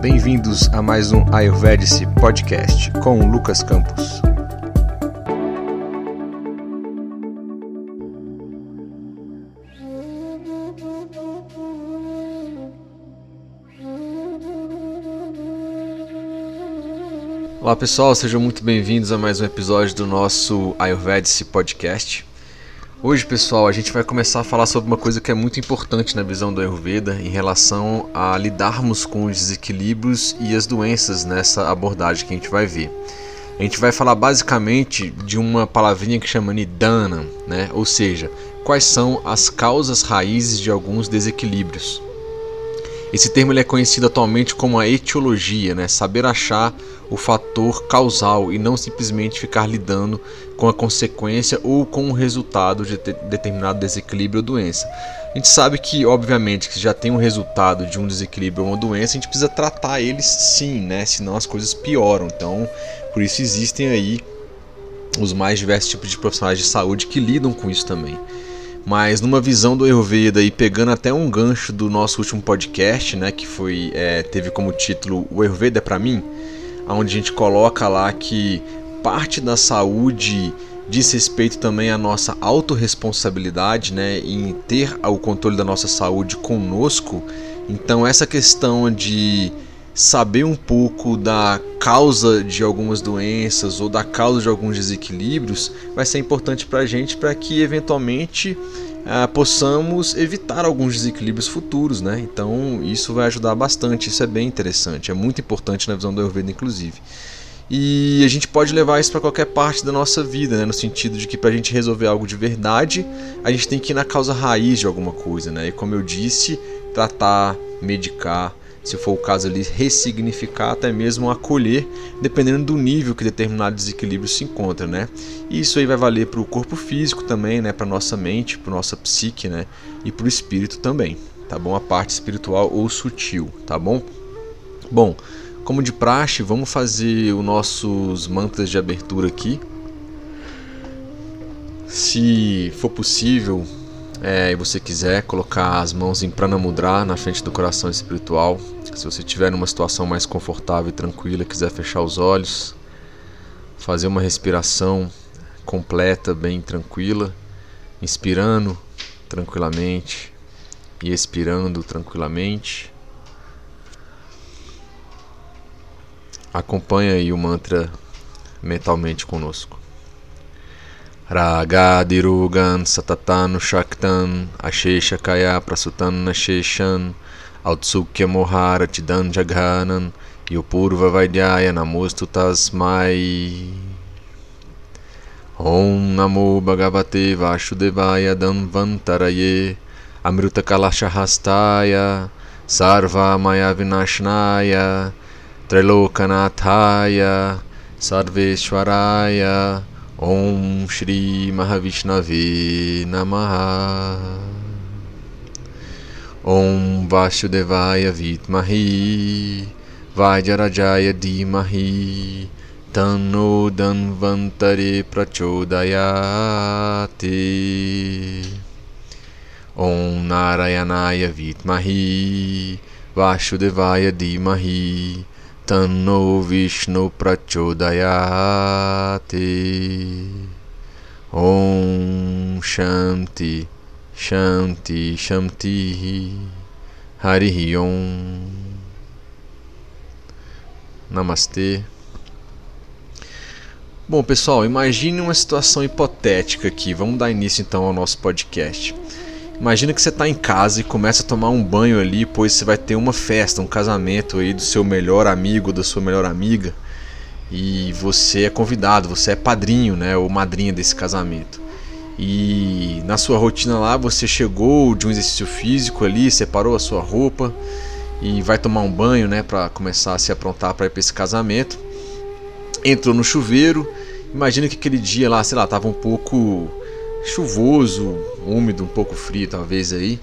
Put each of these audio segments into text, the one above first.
Bem-vindos a mais um Ayurvedic Podcast com Lucas Campos. Olá pessoal, sejam muito bem-vindos a mais um episódio do nosso Ayurvedic Podcast. Hoje, pessoal, a gente vai começar a falar sobre uma coisa que é muito importante na visão do Ayurveda em relação a lidarmos com os desequilíbrios e as doenças nessa abordagem que a gente vai ver. A gente vai falar basicamente de uma palavrinha que chama Nidana, né? ou seja, quais são as causas raízes de alguns desequilíbrios. Esse termo ele é conhecido atualmente como a etiologia, né? saber achar o fator causal e não simplesmente ficar lidando com a consequência ou com o resultado de determinado desequilíbrio ou doença. A gente sabe que, obviamente, que já tem um resultado de um desequilíbrio ou uma doença, a gente precisa tratar eles sim, né? Senão as coisas pioram. Então, por isso existem aí os mais diversos tipos de profissionais de saúde que lidam com isso também. Mas numa visão do Ayurveda e pegando até um gancho do nosso último podcast, né, que foi é, teve como título O Ayurveda é para mim, onde a gente coloca lá que parte da saúde diz respeito também à nossa autorresponsabilidade, né, em ter o controle da nossa saúde conosco. Então essa questão de saber um pouco da causa de algumas doenças ou da causa de alguns desequilíbrios vai ser importante para a gente para que eventualmente ah, possamos evitar alguns desequilíbrios futuros, né? Então isso vai ajudar bastante, isso é bem interessante, é muito importante na visão do Ayurveda, inclusive. E a gente pode levar isso para qualquer parte da nossa vida, né? no sentido de que para a gente resolver algo de verdade, a gente tem que ir na causa raiz de alguma coisa. Né? E como eu disse, tratar, medicar, se for o caso ali, ressignificar, até mesmo acolher, dependendo do nível que determinado desequilíbrio se encontra, né? E isso aí vai valer para o corpo físico também, né? Para nossa mente, para nossa psique, né? E para o espírito também, tá bom? A parte espiritual ou sutil, tá bom? Bom, como de praxe, vamos fazer os nossos mantras de abertura aqui. Se for possível, é, e você quiser colocar as mãos em Pranamudra na frente do coração espiritual, se você estiver numa situação mais confortável e tranquila, quiser fechar os olhos, fazer uma respiração completa, bem tranquila, inspirando tranquilamente e expirando tranquilamente. Acompanhe aí o mantra mentalmente conosco. Ragadirugan satatan shaktan ashesha kaya prasutan nasheshan autsukya moharatidan jaghanan yupurva vaidhyaya namostu tasmai. Om Namo Bhagavate Vasudevaya Danvantaraye Amruta Kalashahastaya Sarva Maya Vinashnaya Trilokanathaya Sarveshwaraya Om Shri Mahavishnave Namaha. Om Vasudevaya Vitmahi Vajrajaya Dimahi Tanno Danvantare Prachodayate. Om Narayanaya Vitmahi Vasudevaya Dimahi Tanno Vishnu Prachodayate Om Shanti Shanti Shanti Hari Om Namastê Bom, pessoal, imagine uma situação hipotética aqui. Vamos dar início então ao nosso podcast. Imagina que você está em casa e começa a tomar um banho ali, pois você vai ter uma festa, um casamento aí do seu melhor amigo, da sua melhor amiga, e você é convidado, você é padrinho, né, ou madrinha desse casamento. E na sua rotina lá, você chegou de um exercício físico ali, separou a sua roupa e vai tomar um banho, né, para começar a se aprontar para ir para esse casamento. Entrou no chuveiro. Imagina que aquele dia lá, sei lá, tava um pouco chuvoso, úmido, um pouco frio talvez aí.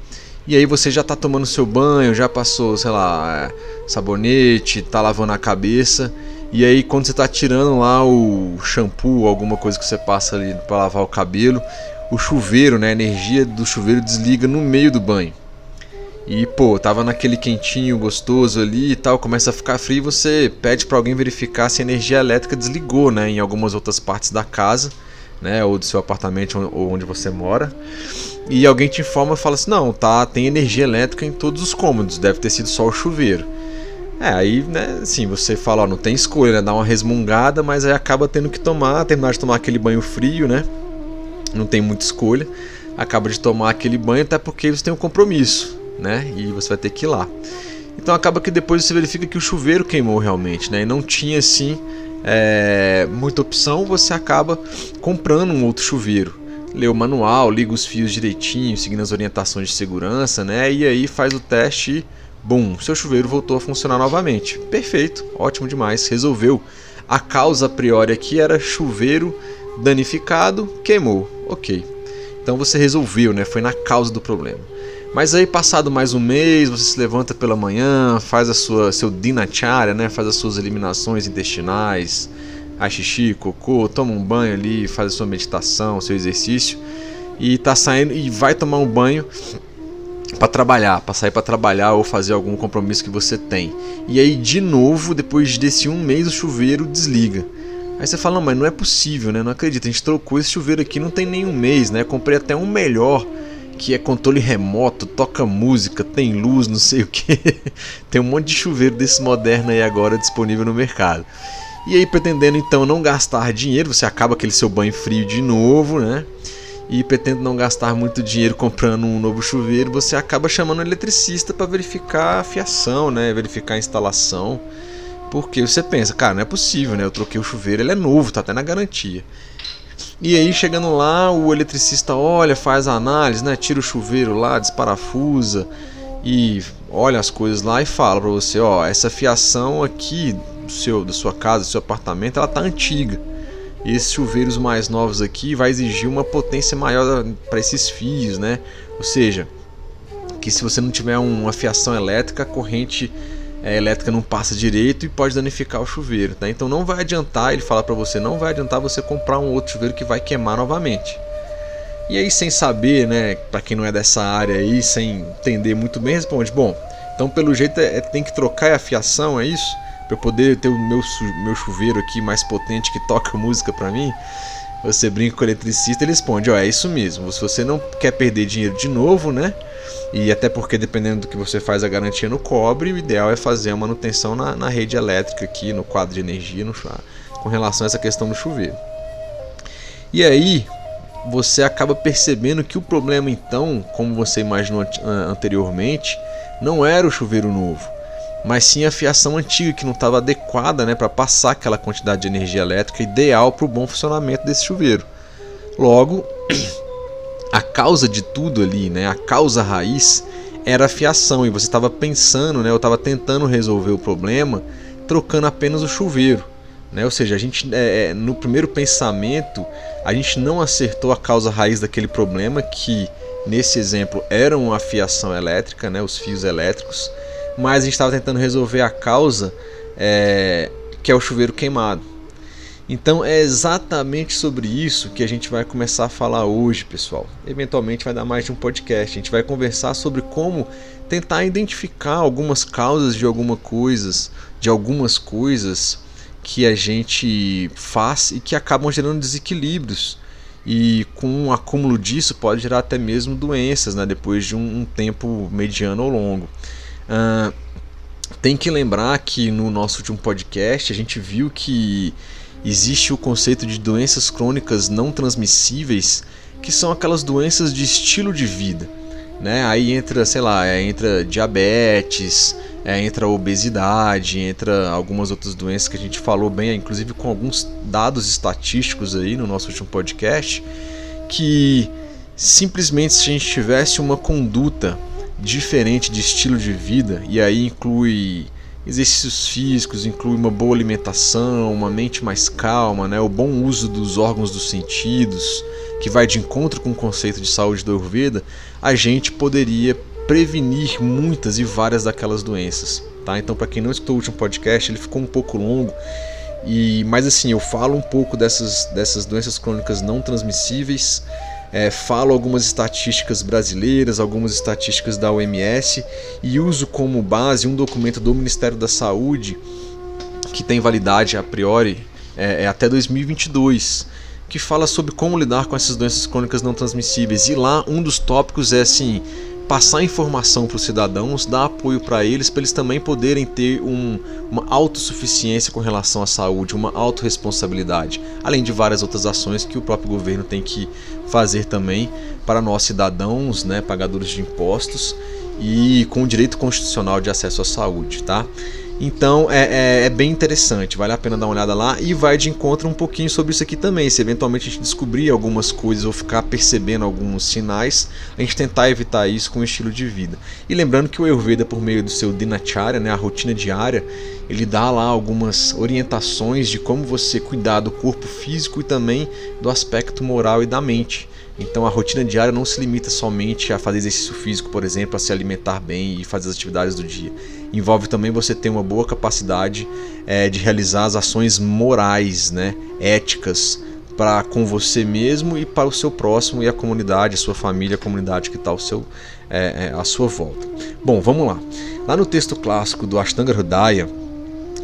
E aí você já tá tomando seu banho, já passou, sei lá, é, sabonete, tá lavando a cabeça. E aí quando você tá tirando lá o shampoo, alguma coisa que você passa ali para lavar o cabelo, o chuveiro, né, a energia do chuveiro desliga no meio do banho. e pô, tava naquele quentinho gostoso ali e tal, começa a ficar frio, você pede para alguém verificar se a energia elétrica desligou, né, em algumas outras partes da casa, né, ou do seu apartamento ou onde você mora. E alguém te informa e fala assim: "Não, tá, tem energia elétrica em todos os cômodos, deve ter sido só o chuveiro". É, aí, né, assim, você fala, ó, não tem escolha, né, dá uma resmungada, mas aí acaba tendo que tomar, terminar de tomar aquele banho frio, né? Não tem muita escolha. Acaba de tomar aquele banho até porque você tem um compromisso, né? E você vai ter que ir lá. Então acaba que depois você verifica que o chuveiro queimou realmente, né? E não tinha assim é, muita opção, você acaba comprando um outro chuveiro. Lê o manual, liga os fios direitinho, seguindo as orientações de segurança, né? E aí faz o teste e, bum, seu chuveiro voltou a funcionar novamente. Perfeito, ótimo demais, resolveu. A causa a priori aqui era chuveiro danificado, queimou. Ok. Então você resolveu, né? Foi na causa do problema. Mas aí passado mais um mês, você se levanta pela manhã, faz a sua seu dinacharya, né? Faz as suas eliminações intestinais, a xixi, cocô, toma um banho ali, faz a sua meditação, seu exercício e tá saindo e vai tomar um banho para trabalhar, para sair para trabalhar ou fazer algum compromisso que você tem. E aí de novo, depois desse um mês, o chuveiro desliga. Aí você fala, mas não é possível, né? Não acredito, a gente trocou esse chuveiro aqui não tem nenhum mês, né? Comprei até um melhor que é controle remoto, toca música, tem luz, não sei o que. tem um monte de chuveiro desse moderno aí agora disponível no mercado. E aí, pretendendo então não gastar dinheiro, você acaba aquele seu banho frio de novo, né? E pretende não gastar muito dinheiro comprando um novo chuveiro, você acaba chamando um eletricista para verificar a fiação, né? Verificar a instalação. Porque você pensa, cara, não é possível, né? Eu troquei o chuveiro, ele é novo, tá até na garantia. E aí, chegando lá, o eletricista olha, faz a análise, né? Tira o chuveiro lá, desparafusa e olha as coisas lá e fala para você, ó, essa fiação aqui do seu, da sua casa, do seu apartamento, ela tá antiga. Esses chuveiros mais novos aqui vai exigir uma potência maior para esses fios, né? Ou seja, que se você não tiver uma fiação elétrica, a corrente é, elétrica não passa direito e pode danificar o chuveiro, tá? Então não vai adiantar, ele fala para você, não vai adiantar você comprar um outro chuveiro que vai queimar novamente. E aí sem saber, né, para quem não é dessa área aí, sem entender muito bem, responde, bom, então pelo jeito é, é tem que trocar a fiação, é isso? Para eu poder ter o meu, meu chuveiro aqui mais potente que toca música para mim? Você brinca com o eletricista, ele responde, ó, é isso mesmo. Se você não quer perder dinheiro de novo, né? E até porque dependendo do que você faz a garantia no cobre, o ideal é fazer a manutenção na, na rede elétrica aqui, no quadro de energia, no, com relação a essa questão do chuveiro. E aí, você acaba percebendo que o problema então, como você imaginou anteriormente, não era o chuveiro novo, mas sim a fiação antiga que não estava adequada né, para passar aquela quantidade de energia elétrica ideal para o bom funcionamento desse chuveiro. Logo, a causa de tudo ali, né, a causa raiz, era a fiação e você estava pensando, né, eu estava tentando resolver o problema trocando apenas o chuveiro. Né? Ou seja, a gente é, é, no primeiro pensamento a gente não acertou a causa raiz daquele problema que nesse exemplo era uma fiação elétrica, né, os fios elétricos, mas a gente estava tentando resolver a causa é, que é o chuveiro queimado. Então é exatamente sobre isso que a gente vai começar a falar hoje, pessoal. Eventualmente vai dar mais de um podcast. A gente vai conversar sobre como tentar identificar algumas causas de alguma coisas, de algumas coisas que a gente faz e que acabam gerando desequilíbrios. E com um acúmulo disso pode gerar até mesmo doenças, né, depois de um, um tempo mediano ou longo. Uh, tem que lembrar que no nosso último podcast a gente viu que existe o conceito de doenças crônicas não transmissíveis, que são aquelas doenças de estilo de vida. Né? Aí entra, sei lá, é, entra diabetes, é, entra obesidade, entra algumas outras doenças que a gente falou bem, inclusive com alguns dados estatísticos aí no nosso último podcast, que simplesmente se a gente tivesse uma conduta diferente de estilo de vida, e aí inclui exercícios físicos, inclui uma boa alimentação, uma mente mais calma, né, o bom uso dos órgãos dos sentidos, que vai de encontro com o conceito de saúde do Ayurveda, a gente poderia prevenir muitas e várias daquelas doenças. Tá? Então, para quem não escutou o último podcast, ele ficou um pouco longo, e mas assim, eu falo um pouco dessas, dessas doenças crônicas não transmissíveis, é, falo algumas estatísticas brasileiras, algumas estatísticas da OMS e uso como base um documento do Ministério da Saúde que tem validade a priori é, é até 2022 que fala sobre como lidar com essas doenças crônicas não transmissíveis. E lá um dos tópicos é assim, passar informação para os cidadãos, dar apoio para eles, para eles também poderem ter um, uma autossuficiência com relação à saúde, uma autorresponsabilidade, além de várias outras ações que o próprio governo tem que fazer também para nós cidadãos, né, pagadores de impostos e com direito constitucional de acesso à saúde, tá? Então é, é, é, bem interessante, vale a pena dar uma olhada lá e vai de encontro um pouquinho sobre isso aqui também. Se eventualmente a gente descobrir algumas coisas ou ficar percebendo alguns sinais, a gente tentar evitar isso com o estilo de vida. E lembrando que o Ayurveda, por meio do seu Dinacharya, né, a rotina diária, ele dá lá algumas orientações de como você cuidar do corpo físico e também do aspecto moral e da mente. Então a rotina diária não se limita somente a fazer exercício físico, por exemplo, a se alimentar bem e fazer as atividades do dia. Envolve também você ter uma boa capacidade é, de realizar as ações morais, né, éticas, para com você mesmo e para o seu próximo e a comunidade, a sua família, a comunidade que está ao seu, é, à sua volta. Bom, vamos lá. Lá no texto clássico do Ashtanga Hridaya,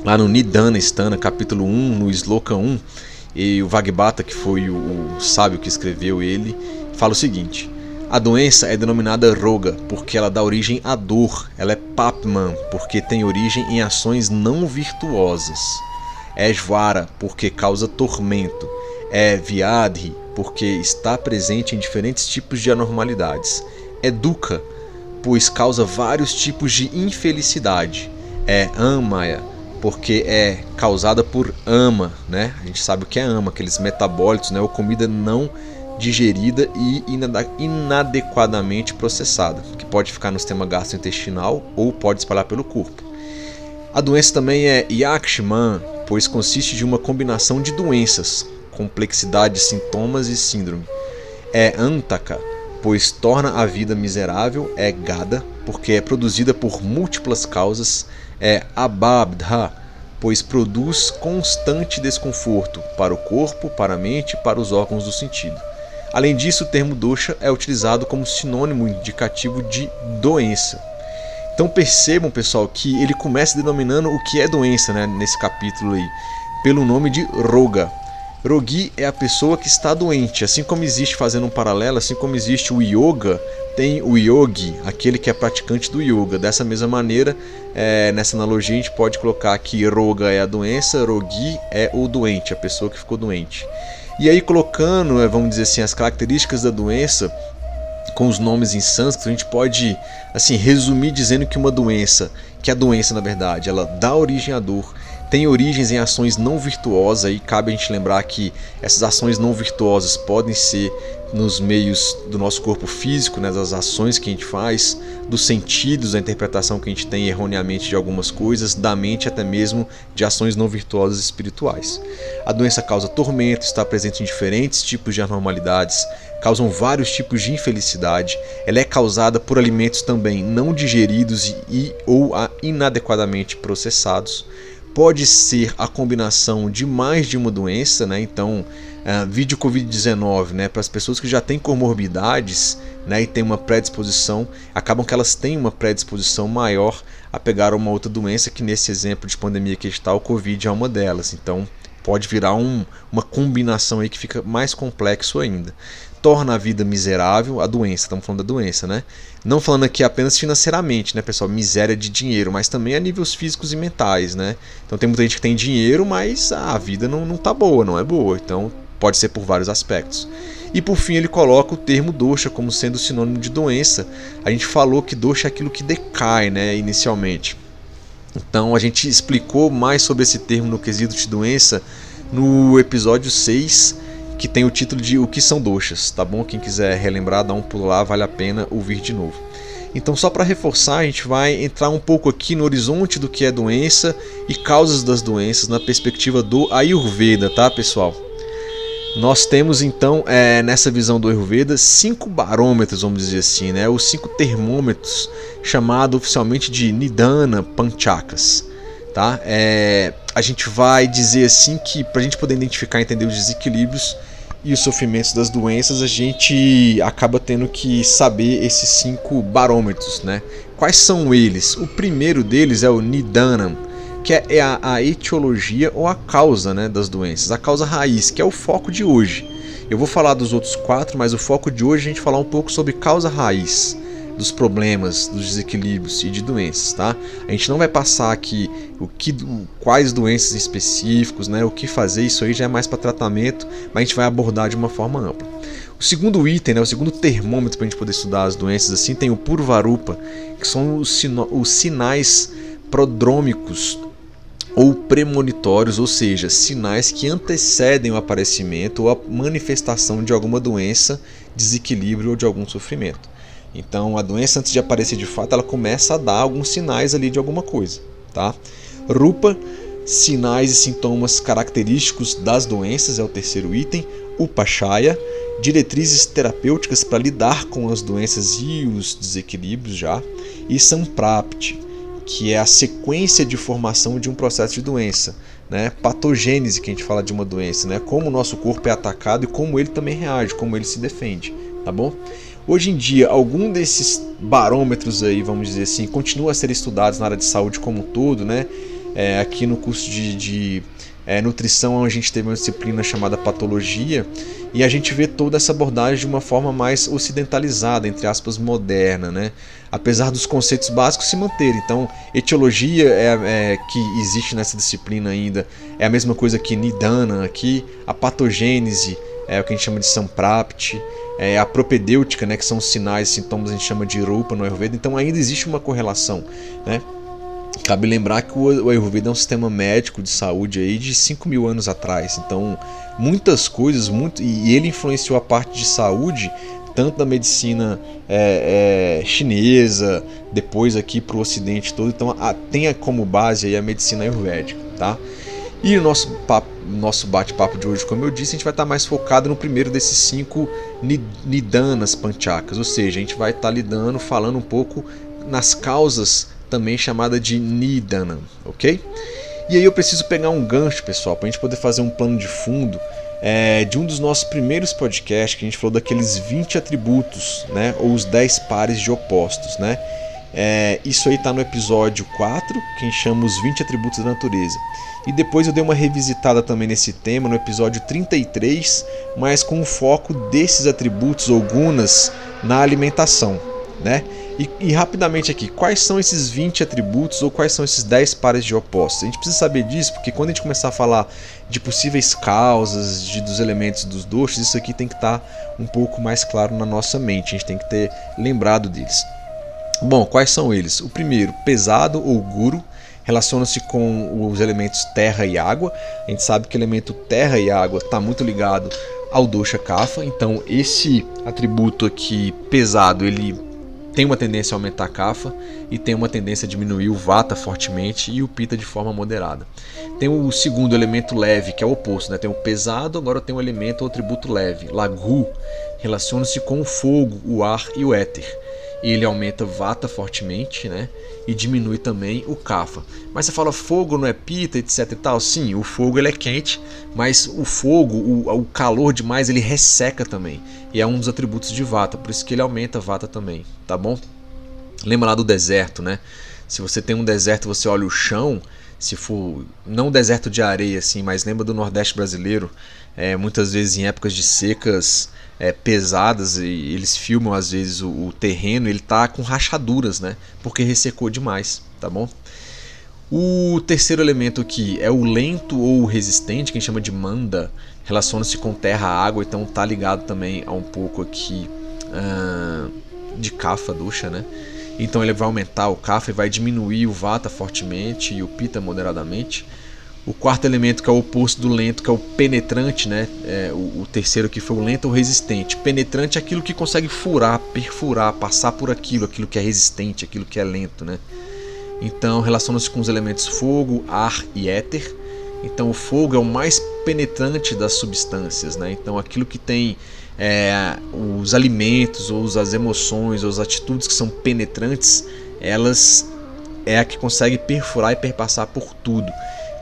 lá no Nidana Stana, capítulo 1, no Sloka 1, e o Vagbata, que foi o, o sábio que escreveu ele, fala o seguinte: a doença é denominada roga porque ela dá origem à dor. Ela é papman porque tem origem em ações não virtuosas. É svara porque causa tormento. É viadhi porque está presente em diferentes tipos de anormalidades. É dukkha pois causa vários tipos de infelicidade. É amaya porque é causada por ama, né? A gente sabe o que é ama, aqueles metabólitos, né? Ou comida não digerida e inadequadamente processada, que pode ficar no sistema gastrointestinal ou pode espalhar pelo corpo. A doença também é Yakshman, pois consiste de uma combinação de doenças, complexidade de sintomas e síndrome. É Antaka, pois torna a vida miserável. É Gada, porque é produzida por múltiplas causas é ababdha, pois produz constante desconforto para o corpo, para a mente e para os órgãos do sentido. Além disso, o termo dosha é utilizado como sinônimo indicativo de doença. Então percebam, pessoal, que ele começa denominando o que é doença né, nesse capítulo aí, pelo nome de roga. Rogi é a pessoa que está doente, assim como existe, fazendo um paralelo, assim como existe o yoga, tem o yogi, aquele que é praticante do yoga. Dessa mesma maneira, é, nessa analogia, a gente pode colocar que roga é a doença, rogi é o doente, a pessoa que ficou doente. E aí, colocando, é, vamos dizer assim, as características da doença com os nomes em sânscrito, a gente pode assim resumir dizendo que uma doença, que a doença na verdade, ela dá origem à dor, tem origens em ações não virtuosas e cabe a gente lembrar que essas ações não virtuosas podem ser nos meios do nosso corpo físico, né, das ações que a gente faz, dos sentidos, da interpretação que a gente tem erroneamente de algumas coisas, da mente até mesmo de ações não virtuosas espirituais. A doença causa tormento, está presente em diferentes tipos de anormalidades, causam vários tipos de infelicidade. Ela é causada por alimentos também não digeridos e, e ou inadequadamente processados. Pode ser a combinação de mais de uma doença, né? Então, uh, vídeo Covid-19, né, para as pessoas que já têm comorbidades né, e têm uma predisposição, acabam que elas têm uma predisposição maior a pegar uma outra doença, que nesse exemplo de pandemia que está, o Covid é uma delas. Então pode virar um, uma combinação aí que fica mais complexo ainda. Torna a vida miserável, a doença, estamos falando da doença, né? Não falando aqui apenas financeiramente, né, pessoal? Miséria de dinheiro, mas também a níveis físicos e mentais, né? Então tem muita gente que tem dinheiro, mas a vida não, não tá boa, não é boa. Então Pode ser por vários aspectos. E por fim ele coloca o termo dosha como sendo sinônimo de doença. A gente falou que dosha é aquilo que decai, né, inicialmente. Então a gente explicou mais sobre esse termo no quesito de doença no episódio 6, que tem o título de O que são doxas, tá bom? Quem quiser relembrar, dá um pulo lá, vale a pena ouvir de novo. Então, só para reforçar, a gente vai entrar um pouco aqui no horizonte do que é doença e causas das doenças na perspectiva do Ayurveda, tá, pessoal? Nós temos então é, nessa visão do Ayurveda cinco barômetros, vamos dizer assim, né? os cinco termômetros, chamado oficialmente de Nidana Panchakas. Tá? É, a gente vai dizer assim que para a gente poder identificar e entender os desequilíbrios, e os sofrimentos das doenças, a gente acaba tendo que saber esses cinco barômetros, né? Quais são eles? O primeiro deles é o Nidanam, que é a, a etiologia ou a causa né, das doenças, a causa raiz, que é o foco de hoje. Eu vou falar dos outros quatro, mas o foco de hoje é a gente falar um pouco sobre causa raiz dos problemas, dos desequilíbrios e de doenças, tá? A gente não vai passar aqui o que, quais doenças específicos, né? O que fazer, isso aí já é mais para tratamento, mas a gente vai abordar de uma forma ampla. O segundo item, né, o segundo termômetro para a gente poder estudar as doenças assim, tem o Purvarupa, que são os, sino, os sinais prodrômicos ou premonitórios, ou seja, sinais que antecedem o aparecimento ou a manifestação de alguma doença, desequilíbrio ou de algum sofrimento. Então, a doença antes de aparecer de fato, ela começa a dar alguns sinais ali de alguma coisa, tá? Rupa, sinais e sintomas característicos das doenças é o terceiro item. Upachaya, diretrizes terapêuticas para lidar com as doenças e os desequilíbrios já. E Samprapti, que é a sequência de formação de um processo de doença, né? Patogênese, que a gente fala de uma doença, né? Como o nosso corpo é atacado e como ele também reage, como ele se defende, tá bom? Hoje em dia, algum desses barômetros aí, vamos dizer assim, continua a ser estudados na área de saúde como um todo, né? É, aqui no curso de, de é, nutrição a gente teve uma disciplina chamada patologia e a gente vê toda essa abordagem de uma forma mais ocidentalizada, entre aspas, moderna, né? Apesar dos conceitos básicos se manterem. Então, etiologia é, é, que existe nessa disciplina ainda é a mesma coisa que Nidana aqui, a patogênese é o que a gente chama de Samprapti, é, a propedêutica, né, que são sinais sintomas a gente chama de Rupa no Ayurveda, então ainda existe uma correlação. Né? Cabe lembrar que o Ayurveda é um sistema médico de saúde aí de 5 mil anos atrás, então muitas coisas, muito, e ele influenciou a parte de saúde tanto da medicina é, é, chinesa, depois aqui para o ocidente todo, então a, tenha como base aí a medicina ayurvédica, tá? E o nosso, nosso bate-papo de hoje, como eu disse, a gente vai estar mais focado no primeiro desses cinco nidanas panchakas, ou seja, a gente vai estar lidando, falando um pouco nas causas também chamada de nidana, ok? E aí eu preciso pegar um gancho, pessoal, para a gente poder fazer um plano de fundo é, de um dos nossos primeiros podcasts que a gente falou daqueles 20 atributos, né, ou os 10 pares de opostos, né? É, isso aí está no episódio 4, que chama os 20 atributos da natureza. E depois eu dei uma revisitada também nesse tema no episódio 33, mas com o foco desses atributos ou gunas na alimentação, né? E, e, rapidamente aqui, quais são esses 20 atributos ou quais são esses 10 pares de opostos? A gente precisa saber disso porque quando a gente começar a falar de possíveis causas de, dos elementos dos doces, isso aqui tem que estar tá um pouco mais claro na nossa mente, a gente tem que ter lembrado deles. Bom, quais são eles? O primeiro, pesado ou guru, relaciona-se com os elementos terra e água. A gente sabe que o elemento terra e água está muito ligado ao dosha kapha, então esse atributo aqui pesado, ele tem uma tendência a aumentar a kapha e tem uma tendência a diminuir o vata fortemente e o pita de forma moderada. Tem o segundo elemento leve, que é o oposto, né? Tem o pesado, agora tem o elemento o atributo leve. Lagu relaciona-se com o fogo, o ar e o éter ele aumenta vata fortemente, né? E diminui também o kapha. Mas você fala fogo não é pita, etc e tal. Sim, o fogo ele é quente, mas o fogo, o, o calor demais, ele resseca também. E é um dos atributos de vata, por isso que ele aumenta vata também, tá bom? Lembra lá do deserto, né? Se você tem um deserto, você olha o chão, se for não deserto de areia assim, mas lembra do Nordeste brasileiro, é, muitas vezes em épocas de secas é, pesadas e eles filmam às vezes o, o, terreno, ele tá com rachaduras, né? Porque ressecou demais, tá bom? O terceiro elemento aqui é o lento ou resistente, que a gente chama de manda, relaciona-se com terra, água, então tá ligado também a um pouco aqui uh, de kafa ducha, né? Então ele vai aumentar o kafa e vai diminuir o vata fortemente e o pita moderadamente. O quarto elemento, que é o oposto do lento, que é o penetrante, né? É, o, o, terceiro que foi o lento ou resistente. Penetrante é aquilo que consegue furar, perfurar, passar por aquilo, aquilo que é resistente, aquilo que é lento, né? Então relaciona-se com os elementos fogo, ar e éter. Então o fogo é o mais penetrante das substâncias, né? Então aquilo que tem é, os alimentos, ou as emoções, ou as atitudes que são penetrantes, elas é a que consegue perfurar e perpassar por tudo.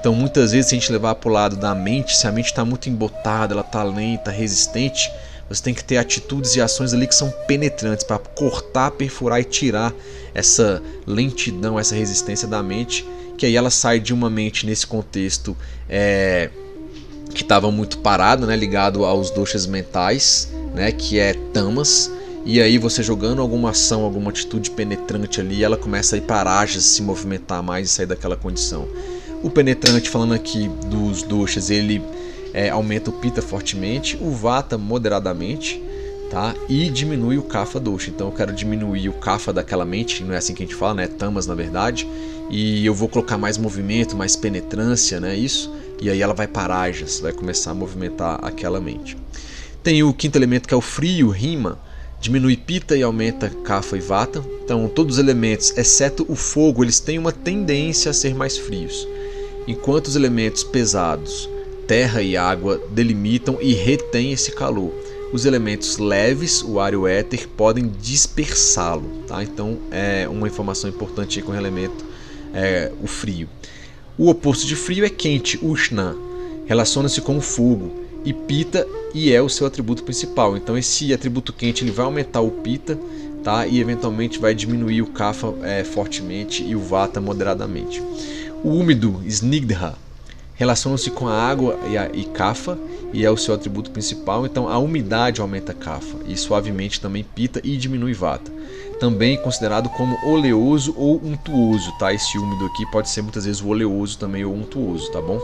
Então, muitas vezes, se a gente levar para o lado da mente, se a mente está muito embotada, ela está lenta, resistente, você tem que ter atitudes e ações ali que são penetrantes para cortar, perfurar e tirar essa lentidão, essa resistência da mente, que aí ela sai de uma mente nesse contexto é, que estava muito parado, né, ligado aos doshas mentais, né, que é tamas, e aí você jogando alguma ação, alguma atitude penetrante ali, ela começa a ir para se movimentar mais e sair daquela condição. O penetrante, falando aqui dos doshas, ele é, aumenta o pita fortemente, o vata moderadamente, tá? E diminui o kapha dosha. Então eu quero diminuir o kapha daquela mente, não é assim que a gente fala, né? Tamas na verdade. E eu vou colocar mais movimento, mais penetrância, né? Isso. E aí ela vai parar, já vai começar a movimentar aquela mente. Tem o quinto elemento que é o frio, rima, diminui pita e aumenta kapha e vata. Então todos os elementos, exceto o fogo, eles têm uma tendência a ser mais frios enquanto os elementos pesados, terra e água, delimitam e retêm esse calor. Os elementos leves, o ar e o éter, podem dispersá-lo. Tá? Então é uma informação importante com o elemento é, o frio. O oposto de frio é quente, Ushna, relaciona-se com o fogo, e Pita e é o seu atributo principal. Então esse atributo quente ele vai aumentar o Pita tá? e eventualmente vai diminuir o Kapha é, fortemente e o Vata moderadamente. O úmido, Snigdha, relaciona-se com a água e, a, e Kapha e é o seu atributo principal, então a umidade aumenta Kapha e suavemente também Pita e diminui Vata. Também considerado como oleoso ou untuoso, tá? Esse úmido aqui pode ser muitas vezes o oleoso também ou untuoso, tá bom?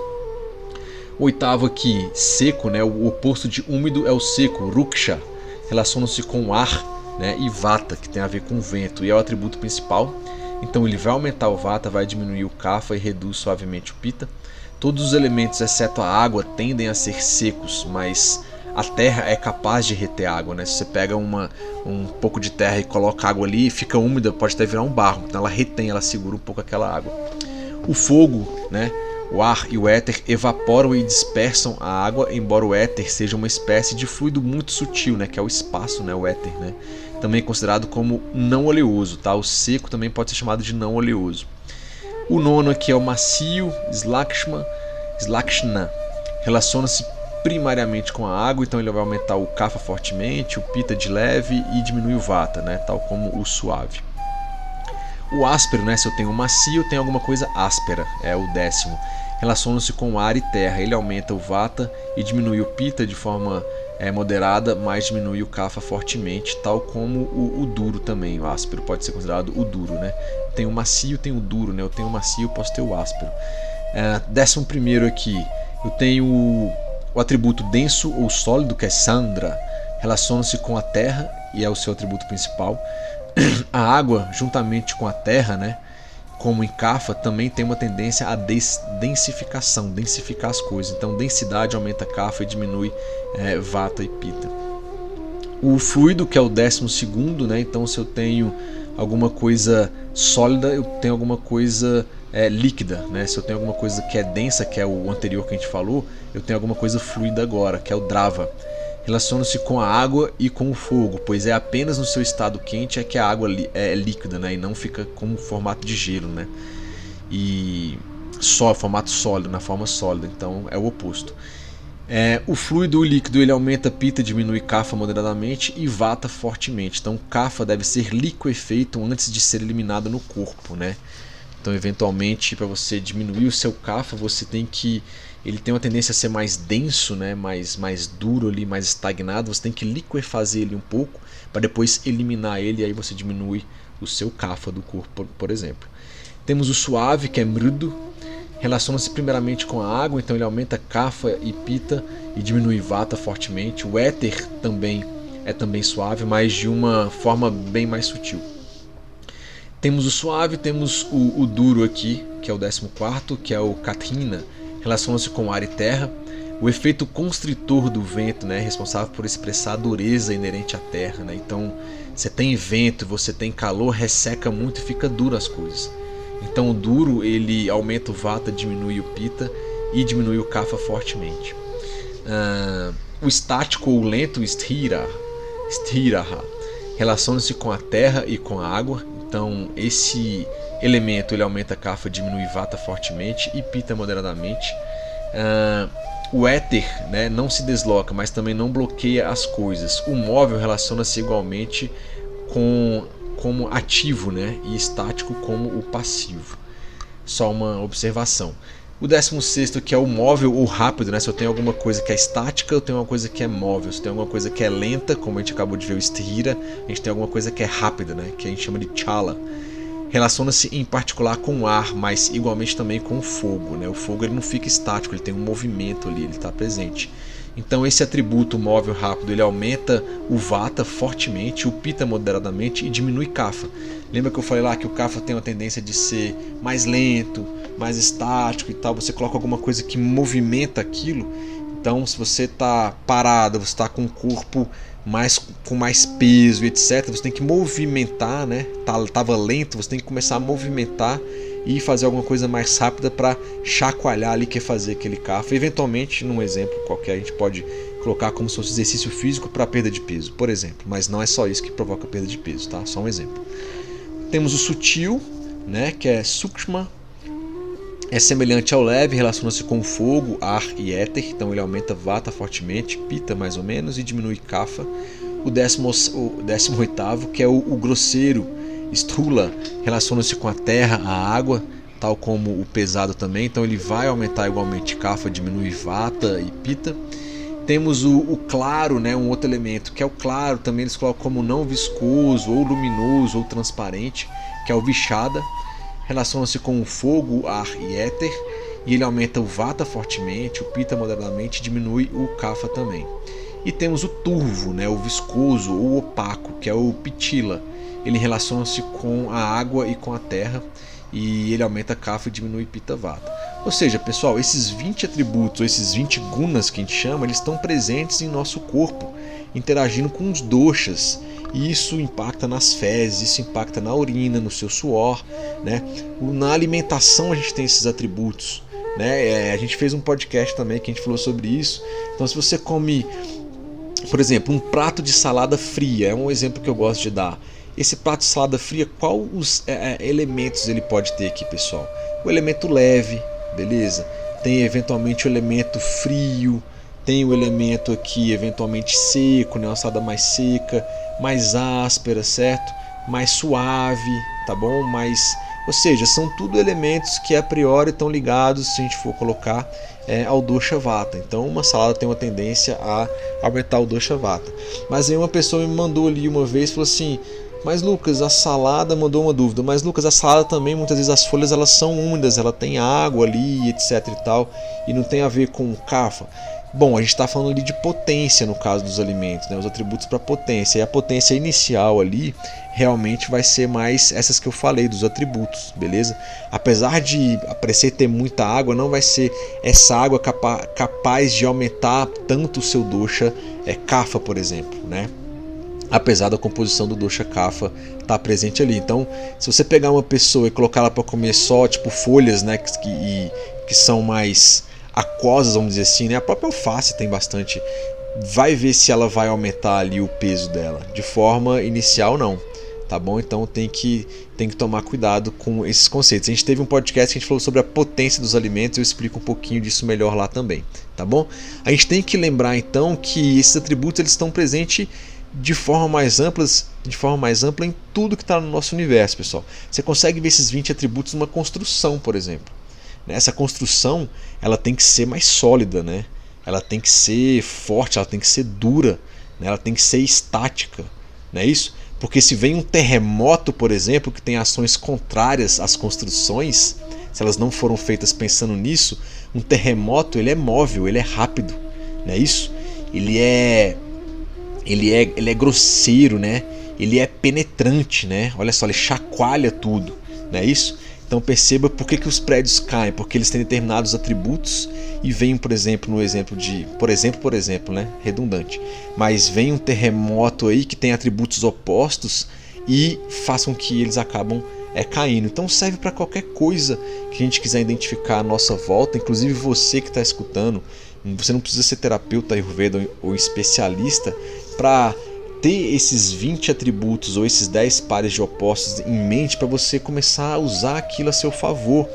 Oitavo aqui, seco, né? O oposto de úmido é o seco, Ruksha, relaciona-se com ar, né? E Vata, que tem a ver com vento e é o atributo principal. Então ele vai aumentar o Vata, vai diminuir o Kapha e reduz suavemente o Pitta. Todos os elementos, exceto a água, tendem a ser secos, mas a terra é capaz de reter água, né? Se você pega uma, um pouco de terra e coloca água ali, fica úmida, pode até virar um barro. Então ela retém, ela segura um pouco aquela água. O fogo, né? O ar e o éter evaporam e dispersam a água, embora o éter seja uma espécie de fluido muito sutil, né? Que é o espaço, né? O éter, né? Também considerado como não oleoso, tá? O seco também pode ser chamado de não oleoso. O nono aqui é o macio, Slakshma, Slakshna. Relaciona-se primariamente com a água, então ele vai aumentar o kapha fortemente, o pita de leve e diminui o vata, né? Tal como o suave. O áspero, né? Se eu tenho macio, tem alguma coisa áspera, é o décimo. Relaciona-se com ar e terra. Ele aumenta o vata e diminui o pita de forma é moderada, mas diminui o kapha fortemente, tal como o, o, duro também. O áspero pode ser considerado o duro, né? Tem o macio, tem o duro, né? Eu tenho o macio, posso ter o áspero. É, décimo primeiro aqui, eu tenho o, o atributo denso ou sólido, que é Sandra, relaciona-se com a terra e é o seu atributo principal. A água, juntamente com a terra, né? Como em Kapha, também tem uma tendência à densificação, densificar as coisas. Então, densidade aumenta Kapha e diminui é, Vata e Pita. O fluido, que é o décimo segundo, né? então se eu tenho alguma coisa sólida, eu tenho alguma coisa é, líquida. Né? Se eu tenho alguma coisa que é densa, que é o anterior que a gente falou, eu tenho alguma coisa fluida agora, que é o Drava relaciona-se com a água e com o fogo, pois é apenas no seu estado quente é que a água é líquida, né, e não fica como formato de gelo, né? E só formato sólido, na forma sólida, então é o oposto. É, o fluido o líquido ele aumenta pita, diminui cafa moderadamente e vata fortemente. Então cafa deve ser liquefeito antes de ser eliminado no corpo, né? Então eventualmente para você diminuir o seu cafa você tem que ele tem uma tendência a ser mais denso, né, mais, mais duro ali, mais estagnado. Você tem que liquefazer ele um pouco para depois eliminar ele e aí você diminui o seu cafa do corpo, por, exemplo. Temos o suave, que é mrudo, relaciona-se primeiramente com a água, então ele aumenta cafa e pita e diminui vata fortemente. O éter também é também suave, mas de uma forma bem mais sutil. Temos o suave, temos o, o duro aqui, que é o 14, que é o katrina, relaciona-se com ar e terra. O efeito constritor do vento né, é responsável por expressar a dureza inerente à terra. Né? Então, você tem vento, você tem calor, resseca muito e fica duro as coisas. Então, o duro ele aumenta o vata, diminui o pita e diminui o kapha fortemente. Uh, o estático ou lento, sthira, sthiraha, relaciona-se com a terra e com a água. Então, esse elemento ele aumenta Kapha, diminui Vata fortemente e Pitta moderadamente. Uh, o éter né, não se desloca, mas também não bloqueia as coisas. O móvel relaciona-se igualmente com como ativo né, e estático como o passivo. Só uma observação. O 16 que é o móvel ou rápido, né? Se eu tenho alguma coisa que é estática, eu tenho uma coisa que é móvel. Se eu tenho alguma coisa que é lenta, como a gente acabou de ver o Stira, a gente tem alguma coisa que é rápida, né? Que a gente chama de chala. Relaciona-se em particular com o ar, mas igualmente também com o fogo, né? O fogo ele não fica estático, ele tem um movimento ali, ele está presente. Então esse atributo móvel rápido ele aumenta o vata fortemente, o pita moderadamente e diminui kapha. Lembra que eu falei lá que o kapha tem uma tendência de ser mais lento, mais estático e tal, você coloca alguma coisa que movimenta aquilo. Então, se você está parado, você está com o corpo mais com mais peso, etc, você tem que movimentar, né? Tá, tava lento, você tem que começar a movimentar e fazer alguma coisa mais rápida para chacoalhar ali que fazer aquele carro. Eventualmente, num exemplo qualquer, a gente pode colocar como se fosse exercício físico para perda de peso, por exemplo. Mas não é só isso que provoca perda de peso, tá? Só um exemplo. Temos o sutil, né? Que é sukshma é semelhante ao leve, relaciona-se com fogo, ar e éter, então ele aumenta vata fortemente, pita mais ou menos e diminui kapha. O décimo, o décimo oitavo, que é o, o grosseiro, strula, relaciona-se com a terra, a água, tal como o pesado também, então ele vai aumentar igualmente kapha, diminui vata e pita. Temos o, o, claro, né, um outro elemento, que é o claro, também eles colocam como não viscoso, ou luminoso, ou transparente, que é o vixada relaciona-se com o fogo, ar e éter, e ele aumenta o vata fortemente, o pita moderadamente, diminui o kapha também. E temos o turvo, né, o viscoso ou opaco, que é o pitila. Ele relaciona-se com a água e com a terra, e ele aumenta kapha e diminui pita vata. Ou seja, pessoal, esses 20 atributos, esses 20 gunas que a gente chama, eles estão presentes em nosso corpo, interagindo com os doshas e isso impacta nas fezes, isso impacta na urina, no seu suor, né? Na alimentação a gente tem esses atributos, né? É, a gente fez um podcast também que a gente falou sobre isso. Então se você come, por exemplo, um prato de salada fria, é um exemplo que eu gosto de dar. Esse prato de salada fria, qual os é, é elementos ele pode ter aqui, pessoal? O elemento leve, beleza? Tem eventualmente o elemento frio, tem o elemento aqui eventualmente seco, né? uma salada mais seca mais áspera, certo? Mais suave, tá bom? Mais, ou seja, são tudo elementos que a priori estão ligados, se a gente for colocar, é, ao dosha vata. Então, uma salada tem uma tendência a aumentar o dosha vata. Mas aí uma pessoa me mandou ali uma vez, falou assim: mas Lucas, a salada mandou uma dúvida. Mas Lucas, a salada também muitas vezes as folhas elas são úmidas, ela tem água ali, etc e tal, e não tem a ver com cafa. Bom, a gente está falando ali de potência no caso dos alimentos, né? os atributos para potência. E a potência inicial ali realmente vai ser mais essas que eu falei, dos atributos, beleza? Apesar de aparecer ter muita água, não vai ser essa água capa capaz de aumentar tanto o seu dosha é, kafa, por exemplo, né? Apesar da composição do dosha kafa estar tá presente ali. Então, se você pegar uma pessoa e colocar ela para comer só tipo folhas, né, que, que, que são mais aquosas, vamos dizer assim, né? A própria alface tem bastante. Vai ver se ela vai aumentar ali o peso dela. De forma inicial, não. Tá bom? Então tem que, tem que tomar cuidado com esses conceitos. A gente teve um podcast que a gente falou sobre a potência dos alimentos, eu explico um pouquinho disso melhor lá também, tá bom? A gente tem que lembrar então que esses atributos eles estão presentes de forma mais ampla, de forma mais ampla em tudo que está no nosso universo, pessoal. Você consegue ver esses 20 atributos numa construção, por exemplo. Essa construção ela tem que ser mais sólida, né? ela tem que ser forte, ela tem que ser dura, né? ela tem que ser estática. Não é isso? Porque se vem um terremoto, por exemplo, que tem ações contrárias às construções, se elas não foram feitas pensando nisso, um terremoto ele é móvel, ele é rápido, não é isso? Ele é ele é ele é grosseiro, né? Ele é penetrante, né? Olha só, ele chacoalha tudo, não é isso? Então perceba por que, que os prédios caem, porque eles têm determinados atributos e vem, por exemplo, no exemplo de, por exemplo, por exemplo, né, redundante, mas vem um terremoto aí que tem atributos opostos e façam que eles acabam é, caindo. Então serve para qualquer coisa que a gente quiser identificar à nossa volta, inclusive você que está escutando, você não precisa ser terapeuta ayurveda ou especialista para ter esses 20 atributos ou esses 10 pares de opostos em mente para você começar a usar aquilo a seu favor.